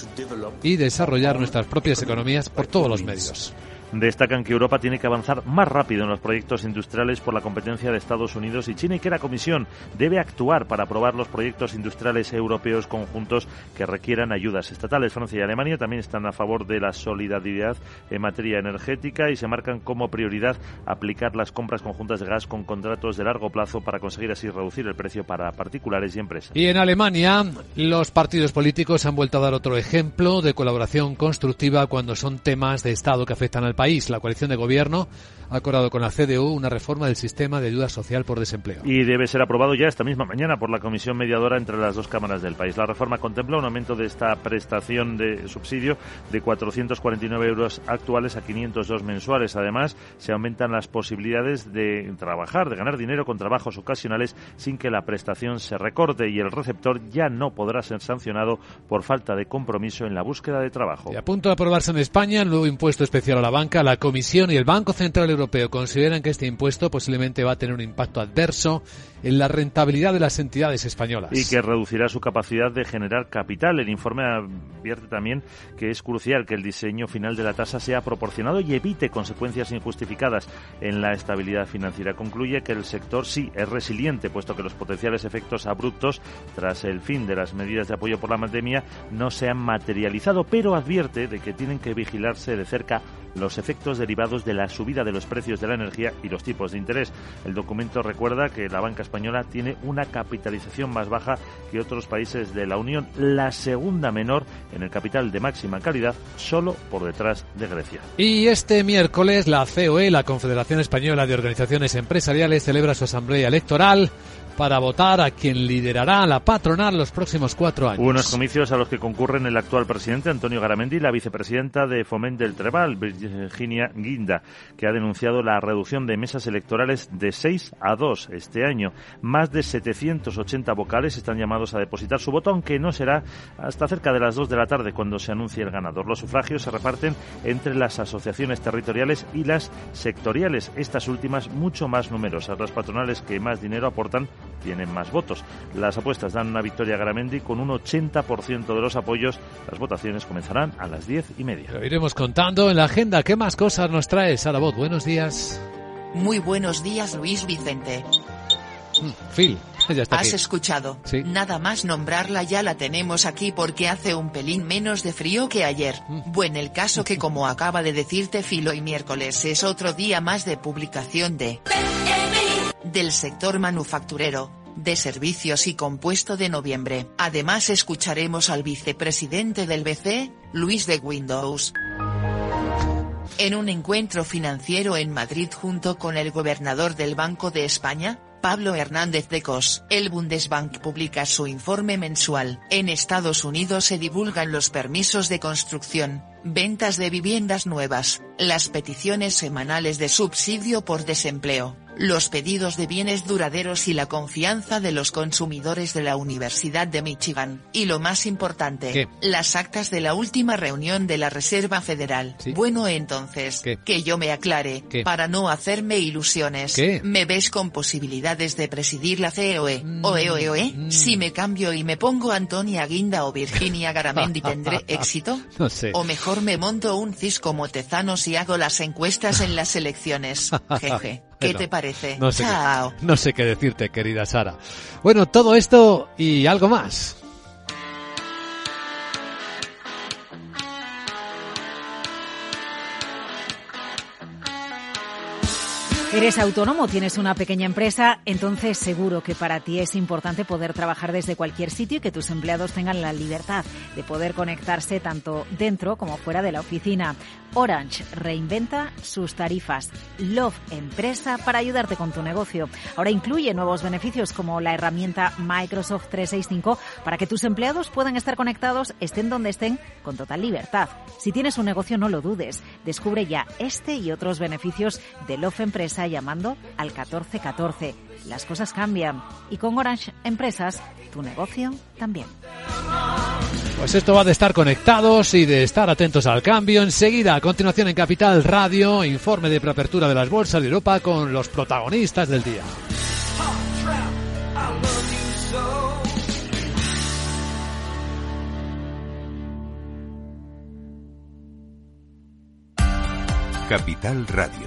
y desarrollar nuestras propias economías por todos los medios destacan que Europa tiene que avanzar más rápido en los proyectos industriales por la competencia de Estados Unidos y China y que la Comisión debe actuar para aprobar los proyectos industriales europeos conjuntos que requieran ayudas estatales. Francia y Alemania también están a favor de la solidaridad en materia energética y se marcan como prioridad aplicar las compras conjuntas de gas con contratos de largo plazo para conseguir así reducir el precio para particulares y empresas. Y en Alemania, los partidos políticos han vuelto a dar otro ejemplo de colaboración constructiva cuando son temas de Estado que afectan al país. La coalición de gobierno ha acordado con la CDU una reforma del sistema de ayuda social por desempleo. Y debe ser aprobado ya esta misma mañana por la comisión mediadora entre las dos cámaras del país. La reforma contempla un aumento de esta prestación de subsidio de 449 euros actuales a 502 mensuales. Además, se aumentan las posibilidades de trabajar, de ganar dinero con trabajos ocasionales sin que la prestación se recorte y el receptor ya no podrá ser sancionado por falta de compromiso en la búsqueda de trabajo. Y a punto de aprobarse en España el nuevo impuesto especial a la banca la Comisión y el Banco Central Europeo consideran que este impuesto posiblemente va a tener un impacto adverso en la rentabilidad de las entidades españolas. Y que reducirá su capacidad de generar capital. El informe advierte también que es crucial que el diseño final de la tasa sea proporcionado y evite consecuencias injustificadas en la estabilidad financiera. Concluye que el sector sí es resiliente, puesto que los potenciales efectos abruptos tras el fin de las medidas de apoyo por la pandemia no se han materializado, pero advierte de que tienen que vigilarse de cerca los efectos derivados de la subida de los precios de la energía y los tipos de interés. El documento recuerda que la banca española tiene una capitalización más baja que otros países de la Unión, la segunda menor en el capital de máxima calidad, solo por detrás de Grecia. Y este miércoles la COE, la Confederación Española de Organizaciones Empresariales, celebra su asamblea electoral para votar a quien liderará la patronal los próximos cuatro años. Unos comicios a los que concurren el actual presidente Antonio Garamendi y la vicepresidenta de Foment del Trebal, Virginia Guinda, que ha denunciado la reducción de mesas electorales de seis a dos este año. Más de 780 vocales están llamados a depositar su voto, aunque no será hasta cerca de las dos de la tarde cuando se anuncie el ganador. Los sufragios se reparten entre las asociaciones territoriales y las sectoriales, estas últimas mucho más numerosas. Las patronales que más dinero aportan tienen más votos. Las apuestas dan una victoria a Garamendi con un 80% de los apoyos. Las votaciones comenzarán a las diez y media. Lo iremos contando en la agenda. ¿Qué más cosas nos trae Sara Bot? Buenos días. Muy buenos días, Luis Vicente. Mm, Phil. Ya está ¿Has aquí. escuchado? Sí. Nada más nombrarla ya la tenemos aquí porque hace un pelín menos de frío que ayer. Bueno, el caso que como acaba de decirte Filo y miércoles es otro día más de publicación de del sector manufacturero, de servicios y compuesto de noviembre. Además escucharemos al vicepresidente del BC, Luis de Windows. En un encuentro financiero en Madrid junto con el gobernador del Banco de España, Pablo Hernández de Cos, el Bundesbank publica su informe mensual. En Estados Unidos se divulgan los permisos de construcción, ventas de viviendas nuevas, las peticiones semanales de subsidio por desempleo, los pedidos de bienes duraderos y la confianza de los consumidores de la Universidad de Michigan. Y lo más importante, ¿Qué? las actas de la última reunión de la Reserva Federal. Bueno entonces, ¿Qué? que yo me aclare, ¿Qué? para no hacerme ilusiones. ¿Me ves con posibilidades de presidir la COE? ¿Oe, oe, oe? Si me cambio y me pongo Antonia Guinda o Virginia Garamendi, ¿tendré éxito? No sé. O mejor me monto un cis como Tezanos y hago las encuestas en las elecciones. Jeje. ¿Qué No, te parece? No sé, qué- Chao. no sé qué decirte, querida Sara. Bueno, todo esto y algo más. Eres autónomo, tienes una pequeña empresa, entonces seguro que para ti es importante poder trabajar desde cualquier sitio y que tus empleados tengan la libertad de poder conectarse tanto dentro como fuera de la oficina. Orange reinventa sus tarifas. Love Empresa para ayudarte con tu negocio. Ahora incluye nuevos beneficios como la herramienta Microsoft 365 para que tus empleados puedan estar conectados estén donde estén con total libertad. Si tienes un negocio no lo dudes. Descubre ya este y otros beneficios de Love Empresa llamando al 1414. Las cosas cambian y con Orange Empresas tu negocio también. Pues esto va de estar conectados y de estar atentos al cambio. Enseguida, a continuación en Capital Radio, informe de preapertura de las bolsas de Europa con los protagonistas del día. Capital Radio.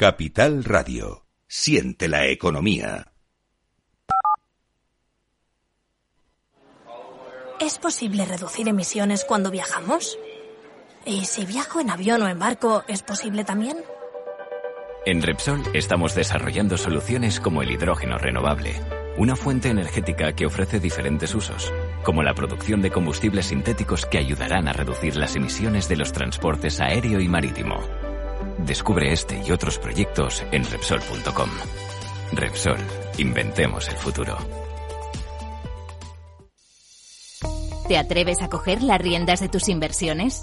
Capital Radio. Siente la economía. ¿Es posible reducir emisiones cuando viajamos? ¿Y si viajo en avión o en barco, es posible también? En Repsol estamos desarrollando soluciones como el hidrógeno renovable, una fuente energética que ofrece diferentes usos, como la producción de combustibles sintéticos que ayudarán a reducir las emisiones de los transportes aéreo y marítimo. Descubre este y otros proyectos en Repsol.com. Repsol, inventemos el futuro. ¿Te atreves a coger las riendas de tus inversiones?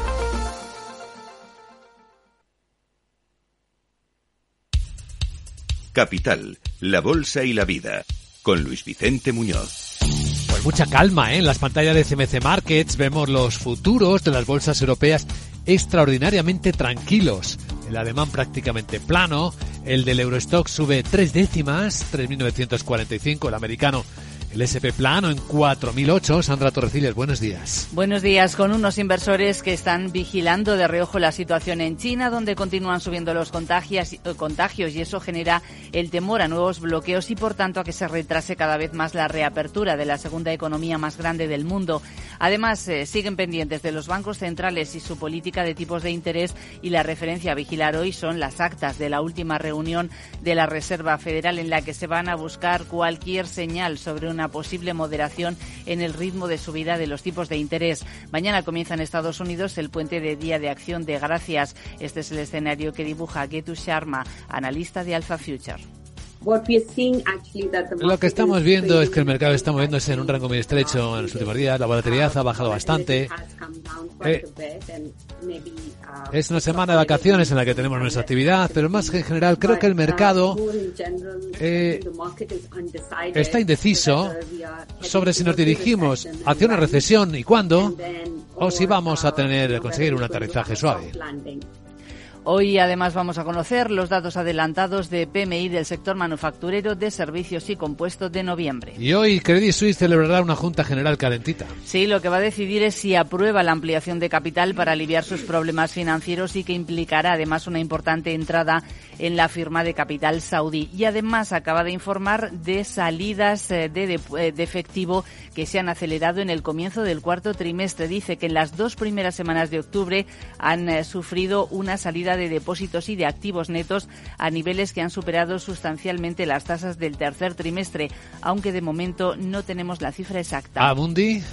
Capital, la Bolsa y la Vida, con Luis Vicente Muñoz. Pues mucha calma, ¿eh? En las pantallas de CMC Markets vemos los futuros de las bolsas europeas extraordinariamente tranquilos. El alemán prácticamente plano, el del Eurostock sube tres décimas, 3.945, el americano el SP plano en 4008. Sandra Torrecillas, buenos días. Buenos días, con unos inversores que están vigilando de reojo la situación en China, donde continúan subiendo los contagios, eh, contagios y eso genera el temor a nuevos bloqueos y, por tanto, a que se retrase cada vez más la reapertura de la segunda economía más grande del mundo. Además, eh, siguen pendientes de los bancos centrales y su política de tipos de interés y la referencia a vigilar hoy son las actas de la última reunión de la Reserva Federal en la que se van a buscar cualquier señal sobre una posible moderación en el ritmo de subida de los tipos de interés. Mañana comienza en Estados Unidos el puente de Día de Acción de Gracias. Este es el escenario que dibuja Getu Sharma, analista de Alpha Future. Lo que estamos viendo es que el mercado está moviéndose en un rango muy estrecho en los últimos días. La volatilidad ha bajado bastante. Eh, es una semana de vacaciones en la que tenemos nuestra actividad, pero más que en general creo que el mercado eh, está indeciso sobre si nos dirigimos hacia una recesión y cuándo, o si vamos a tener conseguir un aterrizaje suave. Hoy además vamos a conocer los datos adelantados de PMI del sector manufacturero de servicios y compuestos de noviembre. Y hoy Credit Suisse celebrará una Junta General calentita. Sí, lo que va a decidir es si aprueba la ampliación de capital para aliviar sus problemas financieros y que implicará además una importante entrada en la firma de capital saudí. Y además acaba de informar de salidas eh, de, eh, de efectivo que se han acelerado en el comienzo del cuarto trimestre. Dice que en las dos primeras semanas de octubre han eh, sufrido una salida de depósitos y de activos netos a niveles que han superado sustancialmente las tasas del tercer trimestre, aunque de momento no tenemos la cifra exacta. ¿A Mundi?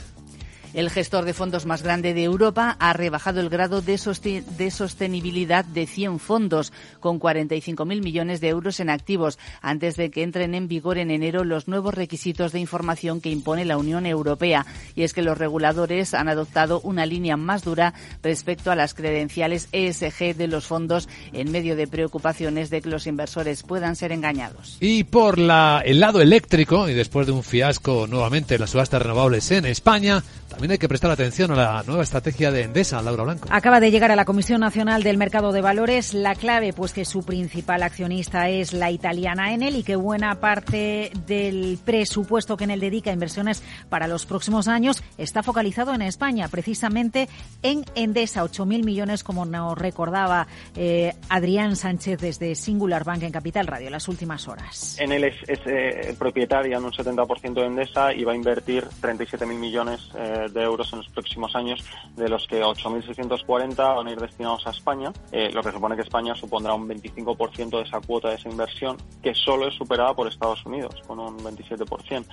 El gestor de fondos más grande de Europa ha rebajado el grado de, sostenibilidad de 100 fondos, con 45.000 millones de euros en activos, antes de que entren en vigor en enero los nuevos requisitos de información que impone la Unión Europea. Y es que los reguladores han adoptado una línea más dura respecto a las credenciales ESG de los fondos en medio de preocupaciones de que los inversores puedan ser engañados. Y por el lado eléctrico, y después de un fiasco nuevamente en las subastas renovables en España, también hay que prestar atención a la nueva estrategia de Endesa, Laura Blanco. Acaba de llegar a la Comisión Nacional del Mercado de Valores la clave, pues que su principal accionista es la italiana Enel y que buena parte del presupuesto que Enel dedica a inversiones para los próximos años está focalizado en España, precisamente en Endesa, 8.000 millones, como nos recordaba eh, Adrián Sánchez desde Singular Bank en Capital Radio las últimas horas. Enel es, es eh, propietaria en un 70% de Endesa y va a invertir 37.000 millones eh, de euros en los próximos años, de los que 8.640 van a ir destinados a España, eh, lo que supone que España supondrá un 25% de esa cuota de esa inversión, que solo es superada por Estados Unidos, con un 27%.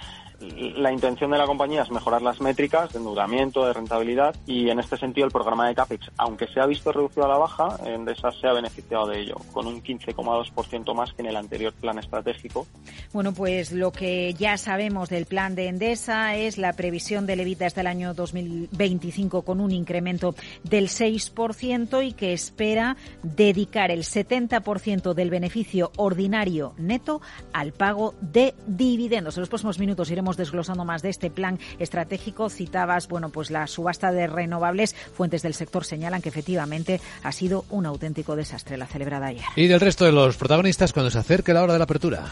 La intención de la compañía es mejorar las métricas de endeudamiento, de rentabilidad, y en este sentido el programa de CAPEX, aunque se ha visto reducido a la baja, Endesa se ha beneficiado de ello, con un 15,2% más que en el anterior plan estratégico. Bueno, pues lo que ya sabemos del plan de Endesa es la previsión de levita hasta el año 2025 con un incremento del 6% y que espera dedicar el 70% del beneficio ordinario neto al pago de dividendos. En los próximos minutos iremos desglosando más de este plan estratégico. Citabas, bueno, pues la subasta de renovables. Fuentes del sector señalan que efectivamente ha sido un auténtico desastre la celebrada ayer. Y del resto de los protagonistas cuando se acerque la hora de la apertura.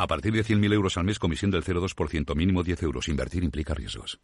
A partir de 100.000 euros al mes, comisión del 0,2%, mínimo 10 euros. Invertir implica riesgos.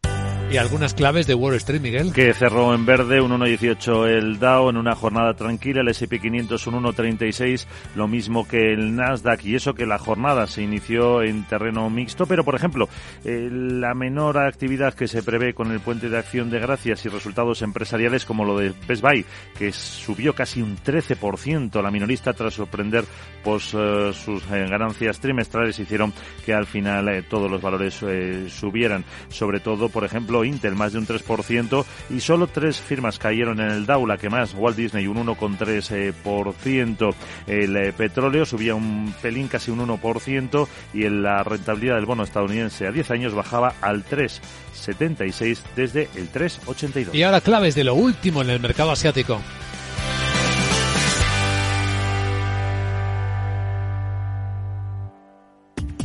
Y algunas claves de Wall Street, Miguel. Que cerró en verde un 1,18 el Dow en una jornada tranquila, el S&P 500 un 1,36, lo mismo que el Nasdaq. Y eso que la jornada se inició en terreno mixto, pero por ejemplo, eh, la menor actividad que se prevé con el puente de acción de gracias y resultados empresariales como lo de Best Buy, que subió casi un 13% la minorista tras sorprender pues, eh, sus eh, ganancias trimestrales hicieron que al final eh, todos los valores eh, subieran. Sobre todo, por ejemplo, Intel más de un 3% y solo tres firmas cayeron en el Dow, la que más, Walt Disney un 1,3%. El petróleo subía un pelín, casi un 1% y en la rentabilidad del bono estadounidense a 10 años bajaba al 3,76 desde el 3,82. Y ahora claves de lo último en el mercado asiático.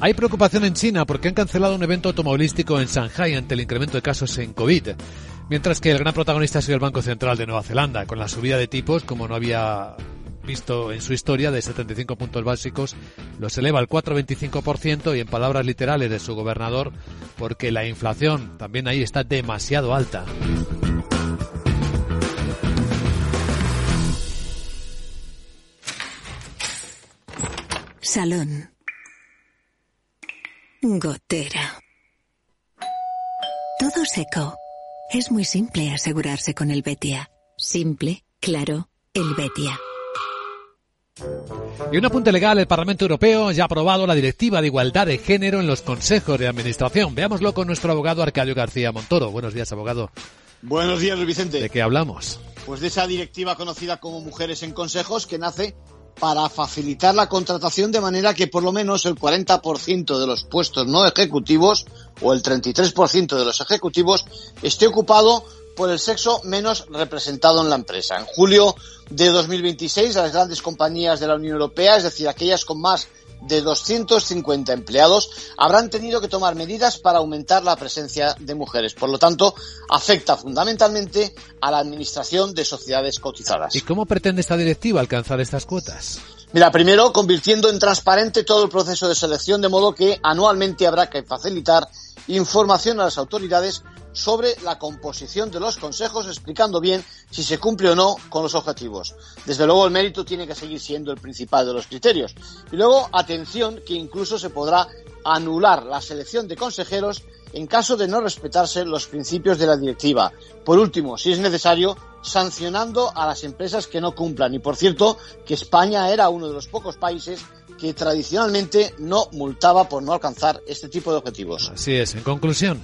Hay preocupación en China porque han cancelado un evento automovilístico en Shanghai ante el incremento de casos en COVID. Mientras que el gran protagonista ha sido el Banco Central de Nueva Zelanda, con la subida de tipos como no había visto en su historia de 75 puntos básicos, los eleva al 4,25% y en palabras literales de su gobernador, porque la inflación también ahí está demasiado alta. Salón. Gotera. Todo seco. Es muy simple asegurarse con el Betia. Simple, claro, el Betia. Y un apunte legal, el Parlamento Europeo ya ha aprobado la Directiva de Igualdad de Género en los consejos de administración. Veámoslo con nuestro abogado Arcadio García Montoro. Buenos días, abogado. Buenos días, Luis Vicente. ¿De qué hablamos? Pues de esa directiva conocida como Mujeres en Consejos que nace para facilitar la contratación de manera que por lo menos el 40% de los puestos no ejecutivos o el 33% de los ejecutivos esté ocupado por el sexo menos representado en la empresa. En julio de 2026, las grandes compañías de la Unión Europea, es decir, aquellas con más de 250 empleados, habrán tenido que tomar medidas para aumentar la presencia de mujeres. Por lo tanto, afecta fundamentalmente a la administración de sociedades cotizadas. ¿Y cómo pretende esta directiva alcanzar estas cuotas? Mira, primero convirtiendo en transparente todo el proceso de selección, de modo que anualmente habrá que facilitar información a las autoridades sobre la composición de los consejos, explicando bien si se cumple o no con los objetivos. Desde luego, el mérito tiene que seguir siendo el principal de los criterios. Y luego, atención, que incluso se podrá anular la selección de consejeros en caso de no respetarse los principios de la directiva. Por último, si es necesario, sancionando a las empresas que no cumplan. Y por cierto, que España era uno de los pocos países que tradicionalmente no multaba por no alcanzar este tipo de objetivos. Así es. En conclusión.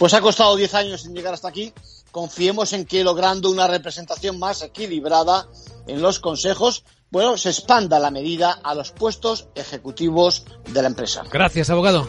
Pues ha costado 10 años en llegar hasta aquí. Confiemos en que logrando una representación más equilibrada en los consejos, bueno, se expanda la medida a los puestos ejecutivos de la empresa. Gracias, abogado.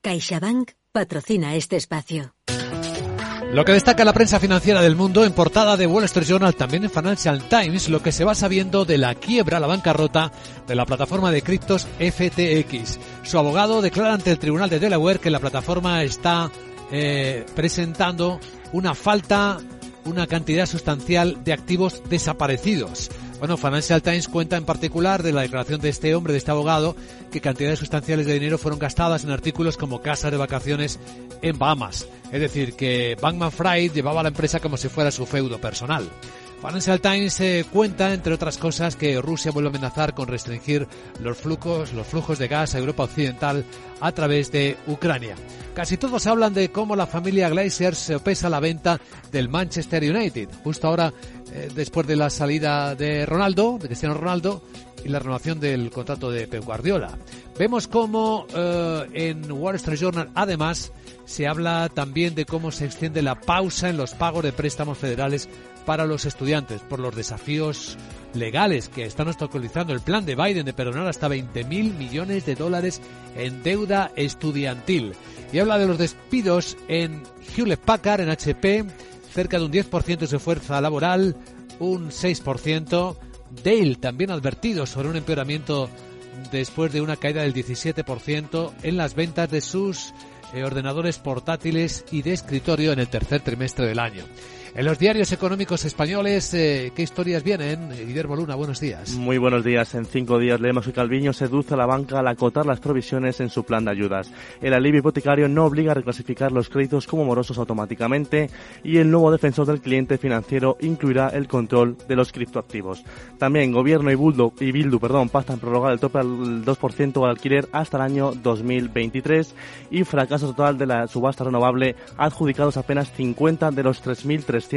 CaixaBank patrocina este espacio. Lo que destaca la prensa financiera del mundo en portada de Wall Street Journal, también en Financial Times, lo que se va sabiendo de la quiebra, la bancarrota de la plataforma de criptos FTX. Su abogado declara ante el Tribunal de Delaware que la plataforma está eh, presentando una falta, una cantidad sustancial de activos desaparecidos. Bueno, Financial Times cuenta en particular de la declaración de este hombre, de este abogado, que cantidades sustanciales de dinero fueron gastadas en artículos como casas de vacaciones en Bahamas. Es decir, que Bankman Fried llevaba a la empresa como si fuera su feudo personal. Financial Times cuenta, entre otras cosas, que Rusia vuelve a amenazar con restringir los flujos, los flujos de gas a Europa Occidental a través de Ucrania. Casi todos hablan de cómo la familia Glacier se opesa la venta del Manchester United. Justo ahora, eh, después de la salida de Ronaldo, de Cristiano Ronaldo, y la renovación del contrato de Pep Guardiola. Vemos cómo eh, en Wall Street Journal, además, se habla también de cómo se extiende la pausa en los pagos de préstamos federales para los estudiantes por los desafíos legales que están obstaculizando el plan de Biden de perdonar hasta 20 mil millones de dólares en deuda estudiantil. Y habla de los despidos en Hewlett Packard, en HP, cerca de un 10% de su fuerza laboral, un 6%. Dale también advertido sobre un empeoramiento después de una caída del 17% en las ventas de sus ordenadores portátiles y de escritorio en el tercer trimestre del año. En los diarios económicos españoles, eh, ¿qué historias vienen? Guillermo Luna, buenos días. Muy buenos días. En cinco días leemos que Calviño seduce a la banca al acotar las provisiones en su plan de ayudas. El alivio hipotecario no obliga a reclasificar los créditos como morosos automáticamente y el nuevo defensor del cliente financiero incluirá el control de los criptoactivos. También Gobierno y Bildu, y Bildu perdón, pactan prorrogar el tope al 2% al alquiler hasta el año 2023 y fracaso total de la subasta renovable adjudicados apenas 50 de los 3.300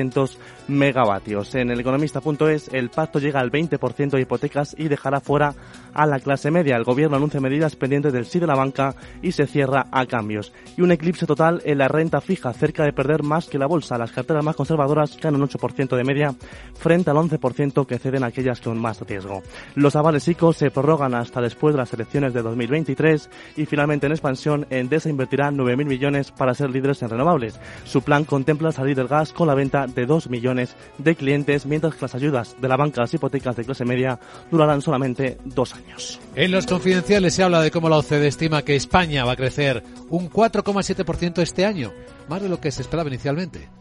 megavatios. En el economista.es el pacto llega al 20% de hipotecas y dejará fuera a la clase media. El gobierno anuncia medidas pendientes del sí de la banca y se cierra a cambios. Y un eclipse total en la renta fija, cerca de perder más que la bolsa. Las carteras más conservadoras ganan un 8% de media frente al 11% que ceden aquellas con más riesgo. Los avales ICO se prorrogan hasta después de las elecciones de 2023 y finalmente en expansión Endesa invertirá 9.000 millones para ser líderes en renovables. Su plan contempla salir del gas con la venta de 2 millones de clientes, mientras que las ayudas de la banca a las hipotecas de clase media durarán solamente dos años. En los confidenciales se habla de cómo la OCDE estima que España va a crecer un 4,7% este año, más de lo que se esperaba inicialmente.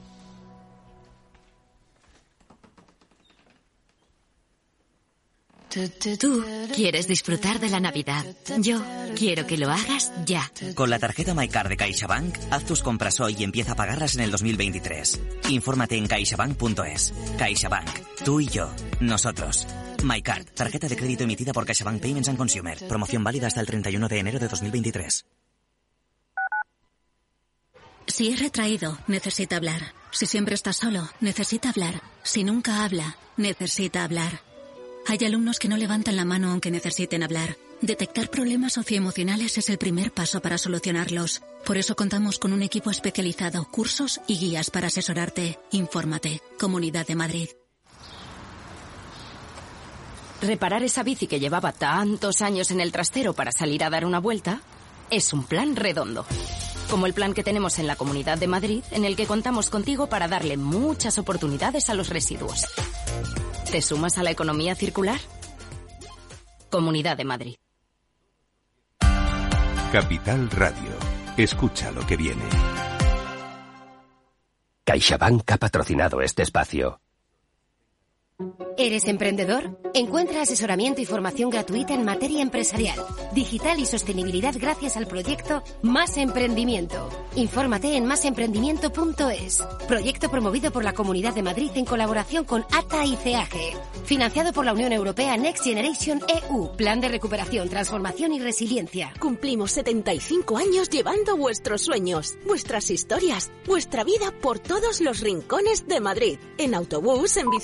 Tú quieres disfrutar de la Navidad. Yo quiero que lo hagas ya. Con la tarjeta MyCard de CaixaBank, haz tus compras hoy y empieza a pagarlas en el 2023. Infórmate en caixabank.es. CaixaBank. Tú y yo. Nosotros. MyCard. Tarjeta de crédito emitida por CaixaBank Payments and Consumer. Promoción válida hasta el 31 de enero de 2023. Si es retraído, necesita hablar. Si siempre está solo, necesita hablar. Si nunca habla, necesita hablar. Hay alumnos que no levantan la mano aunque necesiten hablar. Detectar problemas socioemocionales es el primer paso para solucionarlos. Por eso contamos con un equipo especializado, cursos y guías para asesorarte. Infórmate. Comunidad de Madrid. Reparar esa bici que llevaba tantos años en el trastero para salir a dar una vuelta es un plan redondo. Como el plan que tenemos en la Comunidad de Madrid, en el que contamos contigo para darle muchas oportunidades a los residuos. ¿Te sumas a la economía circular? Comunidad de Madrid. Capital Radio. Escucha lo que viene. CaixaBank ha patrocinado este espacio. ¿Eres emprendedor? Encuentra asesoramiento y formación gratuita en materia empresarial, digital y sostenibilidad gracias al proyecto Más Emprendimiento. Infórmate en másemprendimiento.es. Proyecto promovido por la Comunidad de Madrid en colaboración con ATA y CEAGE. Financiado por la Unión Europea Next Generation EU. Plan de recuperación, transformación y resiliencia. Cumplimos 75 años llevando vuestros sueños, vuestras historias, vuestra vida por todos los rincones de Madrid. En autobús, en bicicleta